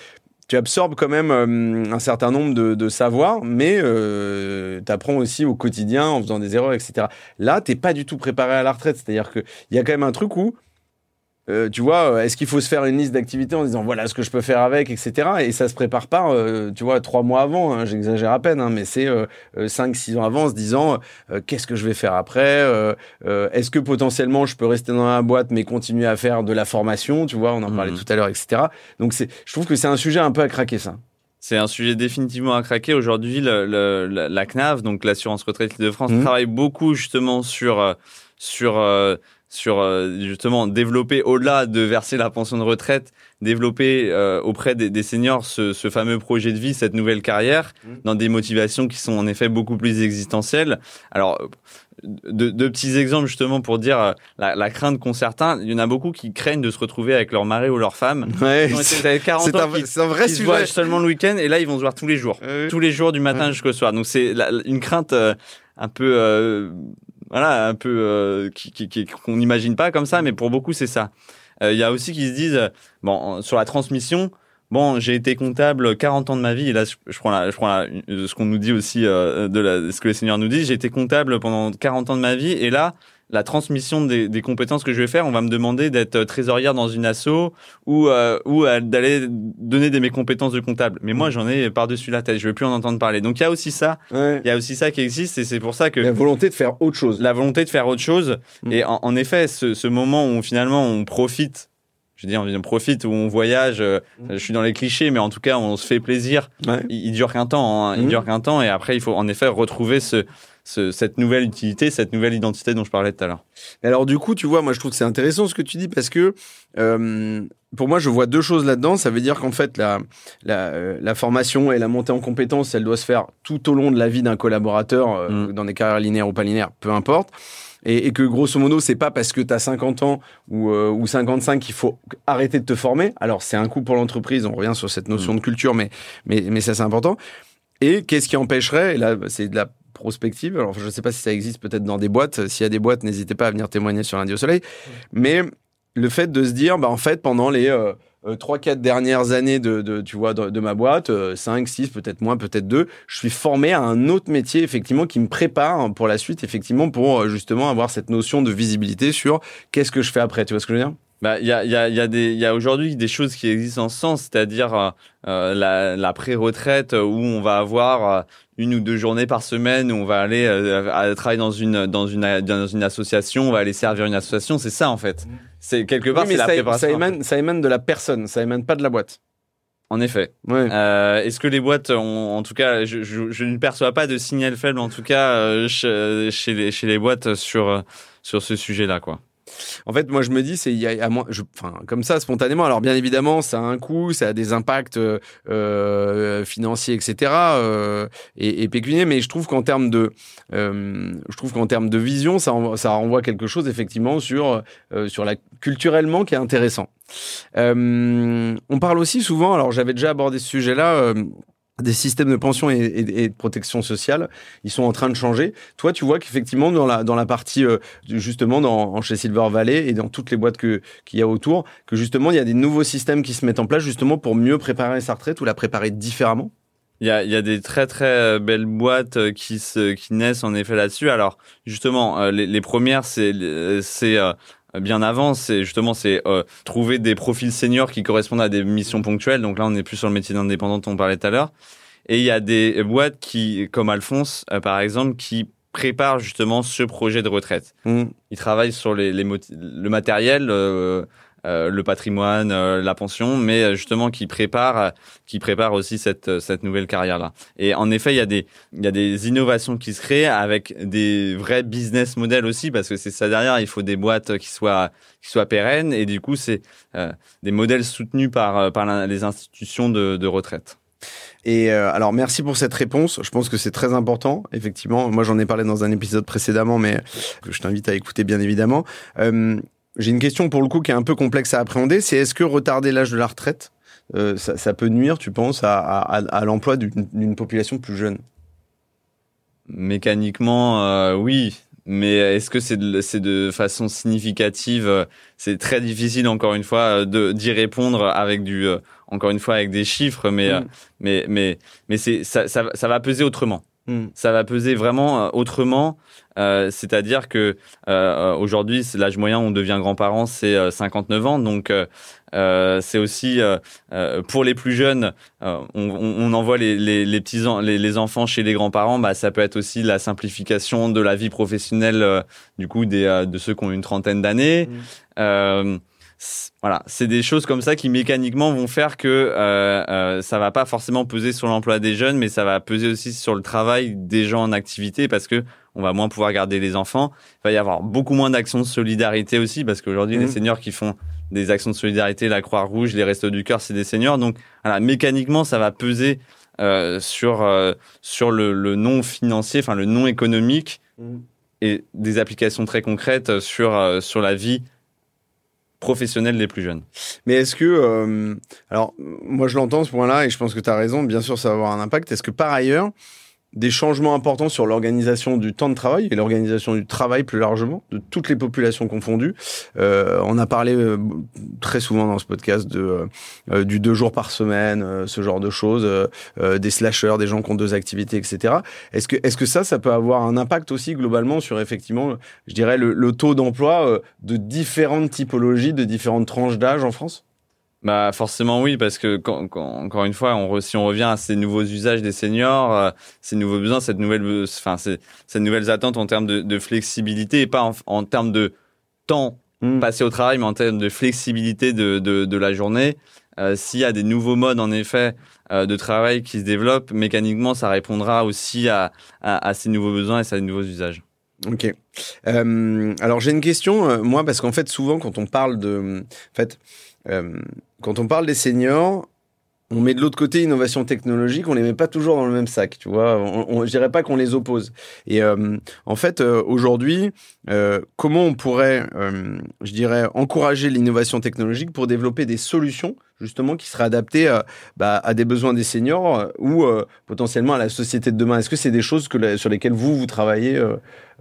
tu absorbes quand même un certain nombre de, de savoirs, mais tu apprends aussi au quotidien en faisant des erreurs, etc. Là, t'es pas du tout préparé à la retraite, c'est-à-dire qu'il y a quand même un truc où euh, tu vois, est-ce qu'il faut se faire une liste d'activités en disant voilà ce que je peux faire avec, etc. Et ça se prépare pas, euh, tu vois, trois mois avant, hein, j'exagère à peine, hein, mais c'est euh, cinq, six ans avant, en se disant euh, qu'est-ce que je vais faire après euh, Est-ce que potentiellement je peux rester dans la boîte mais continuer à faire de la formation, tu vois, on en mmh. parlait tout à l'heure, etc. Donc je trouve que c'est un sujet un peu à craquer ça.
C'est un sujet définitivement à craquer. Aujourd'hui, le, le, la, la, CNAV, donc l'assurance retraite de France, mmh. travaille beaucoup justement sur sur sur euh, justement développer au-delà de verser la pension de retraite, développer euh, auprès des, des seniors ce, ce, fameux projet de vie, cette nouvelle carrière, mmh. dans des motivations qui sont en effet beaucoup plus existentielles. Alors, deux, de petits exemples justement pour dire euh, la, la crainte qu'ont certains. Il y en a beaucoup qui craignent de se retrouver avec leur mari ou leur femme.
Ouais,
c'est 40 ans un,
vrai
qui se voient seulement le week-end et là ils vont se voir tous les jours, ouais. tous les jours du matin jusqu'au soir. Donc c'est une crainte euh, un peu euh, voilà, un peu euh, qu'on n'imagine pas comme ça, mais pour beaucoup c'est ça. Il euh, y a aussi qui se disent bon sur la transmission. Bon, j'ai été comptable 40 ans de ma vie et là je prends la, je prends la, ce qu'on nous dit aussi euh, de la, ce que les seigneurs nous disent. J'ai été comptable pendant 40 ans de ma vie et là la transmission des, des, compétences que je vais faire, on va me demander d'être trésorière dans une asso ou euh, ou d'aller donner des mes compétences de comptable. Mais moi, j'en ai par-dessus la tête. Je veux plus en entendre parler. Donc il y a aussi ça.
Ouais.
Il y a aussi ça qui existe et c'est pour ça que
la volonté de faire autre chose.
La volonté de faire autre chose. Mmh. Et en, en effet, ce, ce moment où finalement on profite je veux dire, on profite où on voyage. Euh, mmh. Je suis dans les clichés, mais en tout cas, on se fait plaisir.
Ouais.
Il, il, dure qu'un temps. Hein, mmh. Il dure qu'un temps, et après, il faut en effet retrouver ce cette nouvelle utilité, cette nouvelle identité dont je parlais tout à l'heure.
Alors du coup, tu vois, moi je trouve que c'est intéressant ce que tu dis parce que euh, pour moi, je vois deux choses là-dedans. Ça veut dire qu'en fait, la, la, euh, la, formation et la montée en compétences, elle doit se faire tout au long de la vie d'un collaborateur, euh, mm. dans des carrières linéaires ou pas linéaires, peu importe. Et, et que grosso modo, c'est pas parce que tu as 50 ans ou, euh, ou 55 qu'il faut arrêter de te former. Alors, c'est un coût pour l'entreprise, on revient sur cette notion mm. de culture, mais, mais, mais ça, c'est important. Et qu'est-ce qui empêcherait, et là, c'est de la prospective. Alors, je ne sais pas si ça existe peut-être dans des boîtes. S'il y a des boîtes, n'hésitez pas à venir témoigner sur lundi au soleil. Mais le fait de se dire, bah, en fait, pendant les euh, euh, trois, quatre dernières années de, de tu vois, de, ma boîte, 5, euh, 6, peut-être moins, peut-être 2, je suis formé à un autre métier, effectivement, qui me prépare pour la suite, effectivement, pour justement avoir cette notion de visibilité sur qu'est-ce que je fais après. Tu vois ce que je veux dire?
Bah, il y a, y a, y a, des, y a aujourd'hui des choses qui existent en ce sens, c'est-à-dire euh, la, la pré-retraite où on va avoir une ou deux journées par semaine où on va aller euh, travailler dans une, dans, une, dans une association, on va aller servir une association. C'est ça, en fait. Mmh. C'est quelque part, c'est la préparation.
Ça émane, ça émane de la personne, ça émane pas de la boîte.
En effet. Ouais. Euh, Est-ce que les boîtes ont, en tout cas, je, je, je, ne perçois pas de signal faible, en tout cas, euh, chez, chez, les, chez les boîtes sur, sur ce sujet-là, quoi.
En fait, moi, je me dis, c'est il y a, enfin, comme ça, spontanément. Alors, bien évidemment, ça a un coût, ça a des impacts euh, euh financiers, etc. Euh, et, et, pécuniaires. Mais je trouve qu'en termes de, euh, je trouve qu'en termes de vision, ça, ça renvoie quelque chose effectivement sur euh, sur la culturellement qui est intéressant. on parle aussi souvent. Alors, j'avais déjà abordé ce sujet-là des systèmes de pension et, de protection sociale, ils sont en train de changer. Toi, tu vois qu'effectivement, dans la, dans la partie, euh, justement, dans, chez Silver Valley et dans toutes les boîtes qu'il y a autour, que justement, il y a des nouveaux systèmes qui se mettent en place justement pour mieux préparer sa retraite ou la préparer différemment?
Il y a, y a, des très très euh, belles boîtes euh, qui se qui naissent en effet là-dessus. Alors justement, les, les premières c'est c'est bien avant, c'est justement c'est euh, trouver des profils seniors qui correspondent à des missions ponctuelles. Donc là, on est plus sur le métier d'indépendant dont on parlait tout à l'heure. Et il y a des boîtes qui, comme Alphonse, euh, par exemple, qui préparent justement ce projet de retraite. Mmh. Ils travaillent sur les, les le matériel, euh, euh, le patrimoine, euh, la pension, mais euh, justement qui prépare, qui prépare aussi cette cette nouvelle carrière là. Et en effet, il y a des il y a des innovations qui se créent avec des vrais business models aussi parce que c'est ça derrière. Il faut des boîtes qui soient qui soient pérennes et du coup c'est des modèles soutenus par par les institutions de, de retraite.
Et alors merci pour cette réponse. Je pense que c'est très important. Effectivement, moi j'en ai parlé dans un épisode précédemment, mais je t'invite à écouter bien évidemment. Euh, j'ai une question pour le coup qui est un peu complexe à appréhender, c'est est-ce que retarder l'âge de la retraite, euh, ça, ça, peut nuire, tu penses, à, à, à l'emploi d'une population plus jeune?
Mécaniquement, euh, oui. Mais est-ce que c'est de, façon significative C'est très difficile, encore une fois, d'y répondre avec du, euh, encore une fois, avec des chiffres. Mais mm. mais mais mais c'est ça, ça, ça va peser autrement. Mm. Ça va peser vraiment autrement. Euh, c'est-à-dire que euh, aujourd'hui, l'âge moyen on devient grand-parent, c'est 59 euh, ans. Donc, c'est aussi pour les plus jeunes, on, on, envoie les, les, les petits les, les, enfants chez les grands-parents. Bah, ça peut être aussi la simplification de la vie professionnelle du coup des, de ceux qui ont une trentaine d'années. Mmh. Voilà, c'est des choses comme ça qui mécaniquement vont faire que euh, euh, ça va pas forcément peser sur l'emploi des jeunes, mais ça va peser aussi sur le travail des gens en activité parce que on va moins pouvoir garder les enfants. Il va y avoir beaucoup moins d'actions de solidarité aussi, parce qu'aujourd'hui, les mmh. seniors qui font des actions de solidarité, la Croix-Rouge, les Restos du Cœur, c'est des seniors. Donc, voilà, mécaniquement, ça va peser euh, sur euh, sur le, le, non financier, enfin le non économique, mmh. et des applications très concrètes sur euh, sur la vie professionnelle des plus jeunes.
Mais est-ce que, euh, alors moi je l'entends ce point-là et je pense que tu as raison, bien sûr ça va avoir un impact. Est-ce que par ailleurs, des changements importants sur l'organisation du temps de travail et l'organisation du travail plus largement, de toutes les populations confondues. Euh, on a parlé euh, très souvent dans ce podcast de euh, du deux jours par semaine, euh, ce genre de choses, euh, des slashers, des gens qui ont deux activités, etc. Est-ce que est-ce que ça, ça peut avoir un impact aussi globalement sur effectivement, je dirais le, le taux d'emploi de différentes typologies, de différentes tranches d'âge en France?
Bah forcément oui parce que quand, quand, encore une fois on si on revient à ces nouveaux usages des seniors, euh, ces nouveaux besoins, cette nouvelle enfin ces, cette nouvelles attentes en termes de, de flexibilité et pas en, en termes de temps mmh. passé au travail mais en termes de flexibilité de, de, de la journée, s'il y a des nouveaux modes, en effet, de travail qui se développent, mécaniquement, ça répondra aussi à, à, ces nouveaux besoins et à ces nouveaux usages.
Ok. alors j'ai une question, moi, parce qu'en fait, souvent, quand on parle de, en fait, quand on parle des seniors, on met de l'autre côté innovation technologique, on les met pas toujours dans le même sac, tu vois. On, je dirais pas qu'on les oppose. Et euh, en fait, euh, aujourd'hui, euh, comment on pourrait, je dirais, encourager l'innovation technologique pour développer des solutions justement qui seraient adaptées bah, à des besoins des seniors ou potentiellement à la société de demain? Est-ce que c'est des choses que, sur lesquelles vous vous travaillez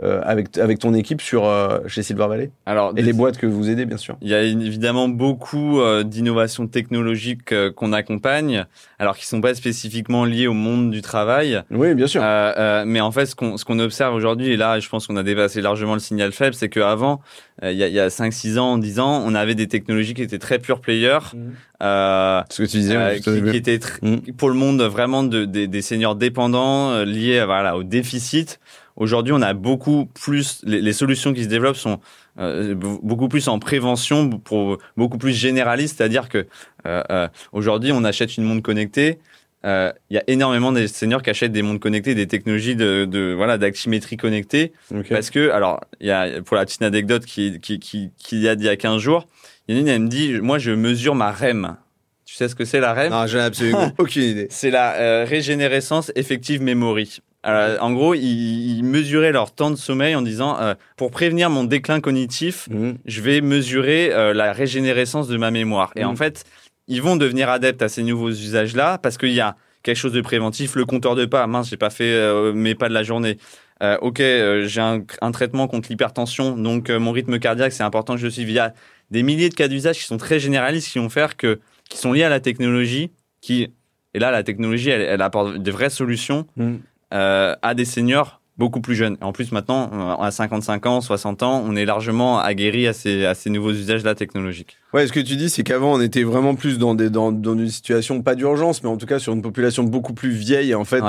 avec avec ton équipe sur chez Silver Valley Alors, et les boîtes que vous aidez bien sûr.
Il y a évidemment beaucoup d'innovations technologiques qu'on accompagne alors qu'ils sont pas spécifiquement liés au monde du travail.
Oui, bien sûr. Euh,
euh, mais en fait, ce qu'on ce qu'on observe aujourd'hui, et là, je pense qu'on a dépassé largement le signal faible, c'est qu'avant, euh, il y a, y a 5-6 ans, 10 ans, on avait des technologies qui étaient très pure player. Mmh.
ce que tu disais,
qui, qui, étaient mmh. pour le monde vraiment de, des seniors dépendants liés voilà, au déficit. Aujourd'hui, on a beaucoup plus, les, les, solutions qui se développent sont euh, beaucoup plus en prévention, pour, beaucoup plus généraliste, c'est-à-dire que euh, euh, aujourd'hui, on achète une montre connectée. Il y a énormément de seniors qui achètent des montres connectées, des technologies de, de voilà d'actimétrie connectée, parce que alors il y a pour la petite anecdote qui qui qui, qui a d'il y a 15 jours, il y en a une elle me dit moi je mesure ma REM. Tu sais ce que c'est la REM?
Non, j'ai absolument aucune idée.
C'est la régénérescence effective memory. Euh, en gros, ils, mesuraient leur temps de sommeil en disant euh, pour prévenir mon déclin cognitif, mmh. je vais mesurer euh, la régénérescence de ma mémoire. Et en mmh. fait, ils vont devenir adeptes à ces nouveaux usages-là parce qu'il y a quelque chose de préventif. Le compteur de pas, mince, j'ai pas fait mes pas de la journée. ok, j'ai un, traitement contre l'hypertension, donc mon rythme cardiaque, c'est important que je le suive. Il y a des milliers de cas d'usage qui sont très généralistes, qui vont faire que, qui sont liés à la technologie, qui et là, la technologie, elle, apporte des vraies solutions. Mmh euh, à des seniors beaucoup plus jeunes. En plus, maintenant, euh, à 55 ans, 60 ans, on est largement aguerri à ces, à ces nouveaux usages-là technologiques.
Ouais, ce que tu dis, c'est qu'avant, on était vraiment plus dans, des, dans, dans une situation, pas d'urgence, mais en tout cas sur une population beaucoup plus vieille, en fait,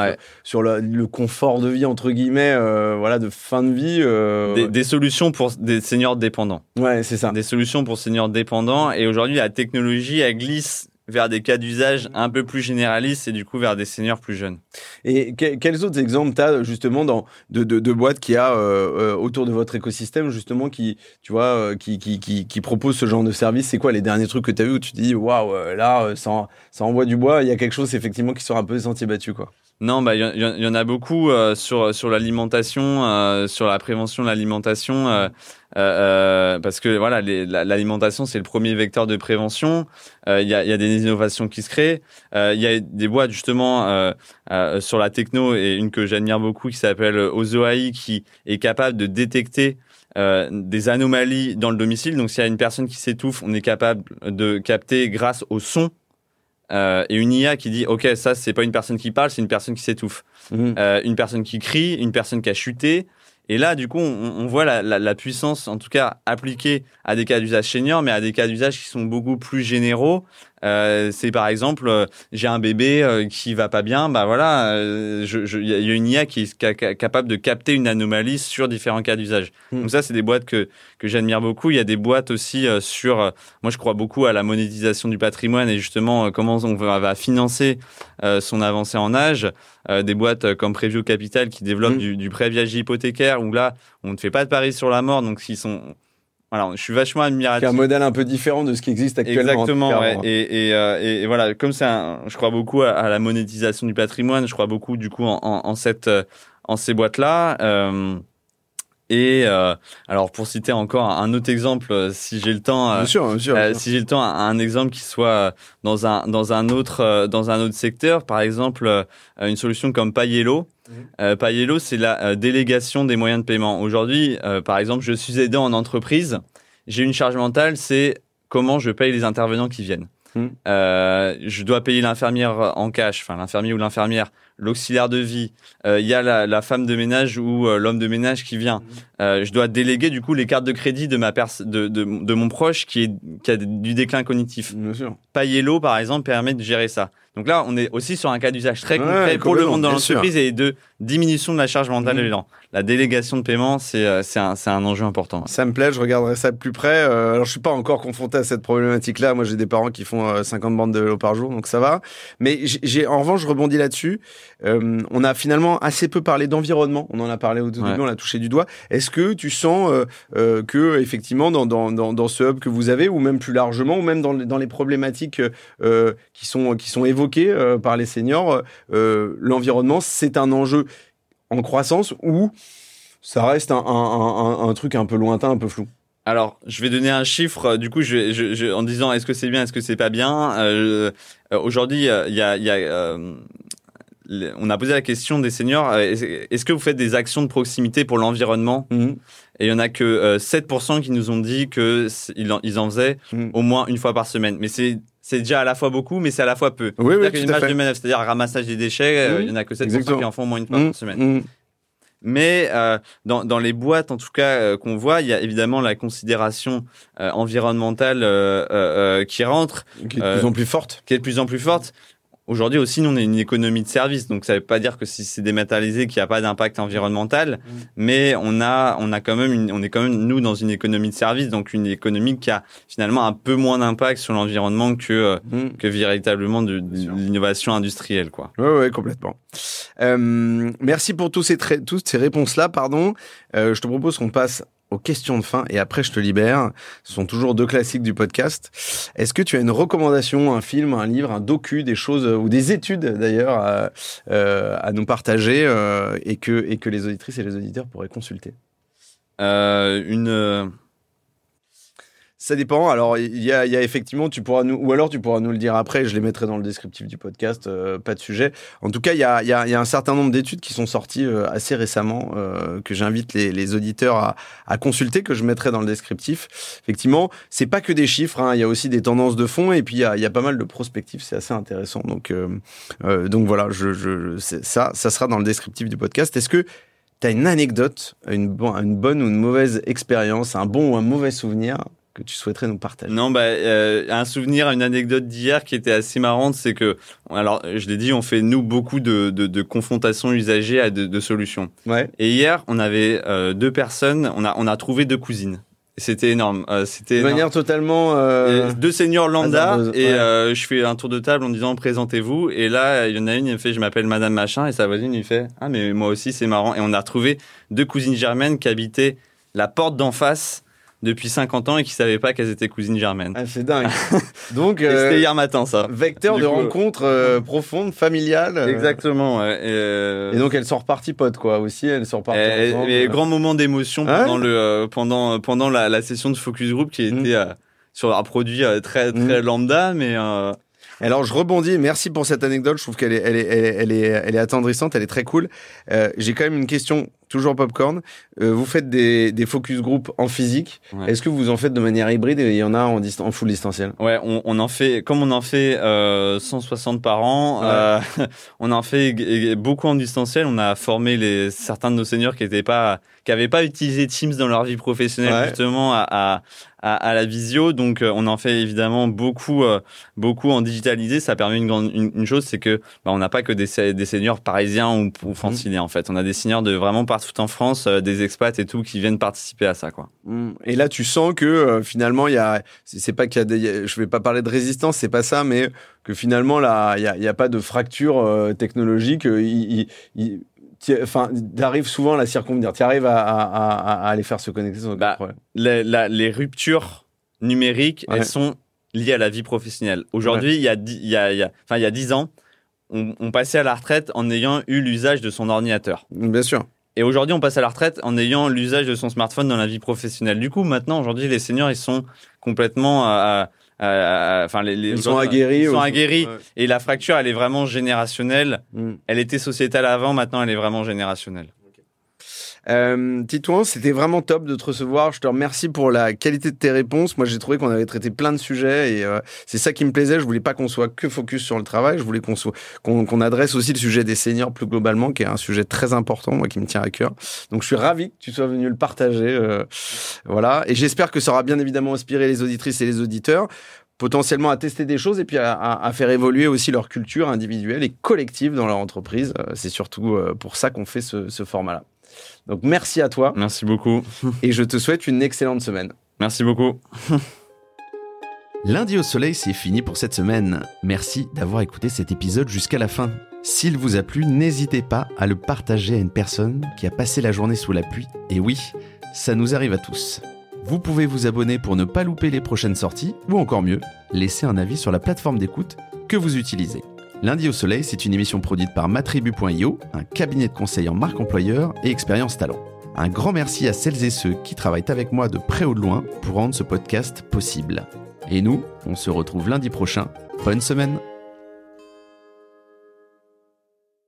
sur le, confort de vie, entre guillemets, euh, voilà, de fin de vie. Euh...
Des, des, solutions pour des seniors dépendants.
Ouais, c'est ça.
Des solutions pour seniors dépendants. Et aujourd'hui, la technologie, elle glisse vers des cas d'usage un peu plus généralistes et du coup vers des seniors plus jeunes.
Et quels autres exemples tu as justement dans, de, de, boîtes qui a euh, euh, autour de votre écosystème justement qui, tu vois, euh, qui, proposent ce genre de service? C'est quoi les derniers trucs que tu as vu où tu te dis waouh, là, ça, ça envoie du bois, il y a quelque chose effectivement qui sort un peu sentier battu quoi?
Non, bah il y, en a beaucoup sur sur l'alimentation, sur la prévention de l'alimentation. Euh, parce que voilà, l'alimentation c'est le premier vecteur de prévention. Euh, il y, a, y, a, des innovations qui se créent. Euh, il y a des boîtes justement sur la techno et une que j'admire beaucoup qui s'appelle Ozoai qui est capable de détecter des anomalies dans le domicile. Donc, s'il y a une personne qui s'étouffe, on est capable de capter grâce au son. Et une IA qui dit ok ça c'est pas une personne qui parle c'est une personne qui s'étouffe mmh. une personne qui crie une personne qui a chuté et là, du coup, on, voit la, puissance, en tout cas, appliquée à des cas d'usage senior, mais à des cas d'usage qui sont beaucoup plus généraux. Euh, c'est par exemple, euh, j'ai un bébé euh, qui va pas bien, bah voilà, il y a une IA qui est capable de capter une anomalie sur différents cas d'usage. Hmm. Donc ça, c'est des boîtes que que j'admire beaucoup. Il y a des boîtes aussi sur, moi je crois beaucoup à la monétisation du patrimoine et justement comment on va, financer son avancée en âge. des boîtes comme Preview Capital qui développent hmm. du, du prêt viage hypothécaire où là, on ne fait pas de paris sur la mort, donc ils sont voilà, je suis vachement admiratif.
C'est un modèle un peu différent de ce qui existe actuellement.
Exactement. Ouais. Et, et, euh, et, voilà, comme c'est, je crois beaucoup à, la monétisation du patrimoine. Je crois beaucoup du coup en, en, cette, euh, en ces boîtes là. Euh, et euh, alors pour citer encore un autre exemple, euh, si j'ai le temps,
bien sûr, bien sûr,
si j'ai le temps, un exemple qui soit dans un dans un autre dans un autre secteur, par exemple une solution comme Payello. Euh, Payello, c'est la euh, délégation des moyens de paiement. Aujourd'hui, euh, par exemple, je suis aidant en entreprise, j'ai une charge mentale, c'est comment je paye les intervenants qui viennent. Hmm. je dois payer l'infirmière en cash, enfin l'infirmier ou l'infirmière l'auxiliaire de vie, euh, il y a la, la femme de ménage ou euh, l'homme de ménage qui vient. Euh, je dois déléguer du coup les cartes de crédit de ma pers de, de, de mon proche qui, est, qui a du déclin cognitif.
Bien sûr.
Payello, par exemple, permet de gérer ça. Donc là, on est aussi sur un cas d'usage très
Ouais,
concret pour le monde dans l'entreprise et de diminution de la charge mentale
Mhm.
gens. La délégation de paiement, c'est euh, c'est un, c'est un enjeu important.
Ça me plaît, je regarderai ça de plus près. Euh, alors, je suis pas encore confronté à cette problématique-là. Moi, j'ai des parents qui font euh, 50 bandes de vélo par jour, donc ça va. Mais j'ai- en revanche, je rebondis là-dessus. Euh, on a finalement assez peu parlé d'environnement. On en a parlé au
Ouais.
début, on l'a touché du doigt. Est-ce que tu sens euh, euh, que, effectivement, dans, dans, dans, dans ce hub que vous avez, ou même plus largement, ou même dans, les- dans les problématiques euh, qui, sont, qui sont évoquées euh, par les seniors, euh, l'environnement, c'est un enjeu en croissance ou ça reste un, un, un, un truc un peu lointain, un peu flou
Alors, je vais donner un chiffre. euh, Du coup, je, vais- je, je- en disant est-ce que c'est bien, est-ce que c'est pas bien. Euh, euh, Aujourd'hui, il y a, y euh, on a posé la question des seniors. Est-ce que vous faites des actions de proximité pour l'environnement? Et il y en a que euh, 7% qui nous ont dit que c- ils en, ils en faisaient
Mhm.
au moins une fois par semaine. Mais c'est c'est déjà à la fois beaucoup, mais c'est à la fois peu.
Oui, oui,
marge
fait.
de manœuvre, c'est-à-dire ramassage des déchets, euh, il y en a que 7%
Exactement.
qui en font au moins une fois
Mmh,
par semaine.
mmh.
Mais euh, dans, dans les boîtes, en tout cas, euh, qu'on voit, il y a évidemment la considération euh, environnementale qui rentre,
Qui est de plus en plus forte.
qui est de plus en plus forte. Aujourd'hui aussi, nous, on est une économie de service, donc ça veut pas dire que si c'est dématérialisé, qu'il n'y a pas d'impact environnemental, mais on a, on a quand même, une, on est quand même nous dans une économie de service, donc une économie qui a finalement un peu moins d'impact sur l'environnement que euh,
Mmh.
que véritablement de, l'innovation industrielle, quoi.
Oui, oui, complètement. Euh, merci pour tous ces, toutes ces réponses-là. Pardon. Euh, je te propose qu'on passe aux questions de fin et après je te libère. Ce sont toujours deux classiques du podcast. Est-ce que tu as une recommandation, un film, un livre, un docu, des choses ou des études d'ailleurs à, euh, nous partager euh, et que et que les auditrices et les auditeurs pourraient consulter?
Euh, une
Ça dépend. Alors, il y a, effectivement, tu pourras nous, ou alors tu pourras nous le dire après. Je les mettrai dans le descriptif du podcast. euh, pas de sujet. En tout cas, il y a, un certain nombre d'études qui sont sorties euh, assez récemment euh, que j'invite les, auditeurs à, consulter, que je mettrai dans le descriptif. Effectivement, c'est pas que des chiffres. hein, Il y a aussi des tendances de fond et puis il y a, pas mal de prospectifs. C'est assez intéressant. Donc, voilà. Ça, sera dans le descriptif du podcast. Est-ce que tu as une anecdote, une bonne ou une mauvaise expérience, un bon ou un mauvais souvenir que tu souhaiterais nous partager?
Non, bah, euh, un souvenir, une anecdote d'hier qui était assez marrante, c'est que, alors, je l'ai dit, on fait nous beaucoup de, de, de confrontations usagées à de, de solutions.
Ouais.
Et hier, on avait euh, deux personnes, on a, on a trouvé deux cousines. C'était énorme. Euh, c'était
De
énorme.
manière totalement. euh,
deux seniors lambda
hasardeuse,
et
ouais.
euh, je fais un tour de table en disant présentez-vous et là il y en a une elle me fait je m'appelle Madame machin et sa voisine lui fait ah mais moi aussi c'est marrant et on a retrouvé deux cousines germaines qui habitaient la porte d'en face depuis 50 ans et qui savaient pas qu'elles étaient cousines germaines.
Ah, c'est dingue. Donc, euh,
C'était hier matin ça.
vecteur
Du
de
coup,
rencontres euh, profondes, familiales. euh,
Exactement. ouais. Et, euh,
Et donc, elles sont reparties potes, quoi, aussi. Elles sont reparties
et- et grand moment d'émotion pendant le euh, pendant pendant la, la session de focus group qui
Mm.
était euh, sur un produit euh, très très lambda mais euh,
Alors, je rebondis. Merci pour cette anecdote. Je trouve qu'elle est, elle est, elle est, elle est, attendrissante. Elle est très cool. Euh, J'ai quand même une question, toujours popcorn. Euh, vous faites des, des focus group en physique.
Ouais.
Est-ce que vous en faites de manière hybride et il y en a en, en full distanciel?
Ouais, on, on en fait, comme on en fait euh, 160 par an,
Ouais.
euh, on en fait beaucoup en distanciel. On a formé les, certains de nos seniors qui étaient pas, qui avaient pas utilisé Teams dans leur vie professionnelle
Ouais.
justement à, à, à, à la visio. Donc, euh, on en fait évidemment beaucoup, euh, beaucoup en digitalisé. Ça permet une grande, une, une chose, c'est que bah, on n'a pas que des, des seniors parisiens ou, ou franciliens en fait. On a des seniors de vraiment partout en France, euh, des expats et tout qui viennent participer à ça quoi.
Mm. Et là, tu sens que euh, finalement, il y a, c'est pas qu'il y a des, il y a- je vais pas parler de résistance, c'est pas ça, mais que finalement, là, il y a, pas de fracture technologique. il- il- il- t'y- Enfin, t'arrives souvent à la circonvenir. Tu arrives à, à, à, à aller faire se connecter sans
Bah,
problème.
les, la- les ruptures numériques,
Ouais.
elles sont liées à la vie professionnelle. Aujourd'hui, il y a il y a, il y a, enfin, il y a 10 ans, on, on passait à la retraite en ayant eu l'usage de son ordinateur.
Bien sûr.
Et aujourd'hui, on passe à la retraite en ayant l'usage de son smartphone dans la vie professionnelle. Du coup, maintenant, aujourd'hui, les seniors, ils sont complètement, enfin, les, les-
Ils sont aguerris.
Ils sont aguerris.
Ouais.
Et la fracture, elle est vraiment générationnelle.
Mm.
Elle était sociétale avant, maintenant, elle est vraiment générationnelle.
Euh, Titouan, c'était vraiment top de te recevoir. Je te remercie pour la qualité de tes réponses. Moi, j'ai trouvé qu'on avait traité plein de sujets et euh, c'est ça qui me plaisait. Je voulais pas qu'on soit que focus sur le travail. Je voulais qu'on soit, qu'on, qu'on adresse aussi le sujet des seniors plus globalement, qui est un sujet très important, moi, qui me tient à cœur. Donc, je suis ravi que tu sois venu le partager. Euh, voilà. Et j'espère que ça aura bien évidemment inspiré les auditrices et les auditeurs potentiellement à tester des choses et puis à, à- faire évoluer aussi leur culture individuelle et collective dans leur entreprise. Euh, C'est surtout euh, pour ça qu'on fait ce, ce format-là. Donc merci à toi
Merci beaucoup.
et je te souhaite une excellente semaine.
Merci beaucoup.
Lundi au soleil, c'est fini pour cette semaine. Merci d'avoir écouté cet épisode jusqu'à la fin. S'il vous a plu, n'hésitez pas à le partager à une personne qui a passé la journée sous la pluie. Et oui, ça nous arrive à tous. Vous pouvez vous abonner pour ne pas louper les prochaines sorties, ou encore mieux, laisser un avis sur la plateforme d'écoute que vous utilisez. Lundi au soleil, c'est une émission produite par matribu.io, un cabinet de conseil en marque employeur et expérience talent. Un grand merci à celles et ceux qui travaillent avec moi de près ou de loin pour rendre ce podcast possible. Et nous, on se retrouve lundi prochain. Bonne semaine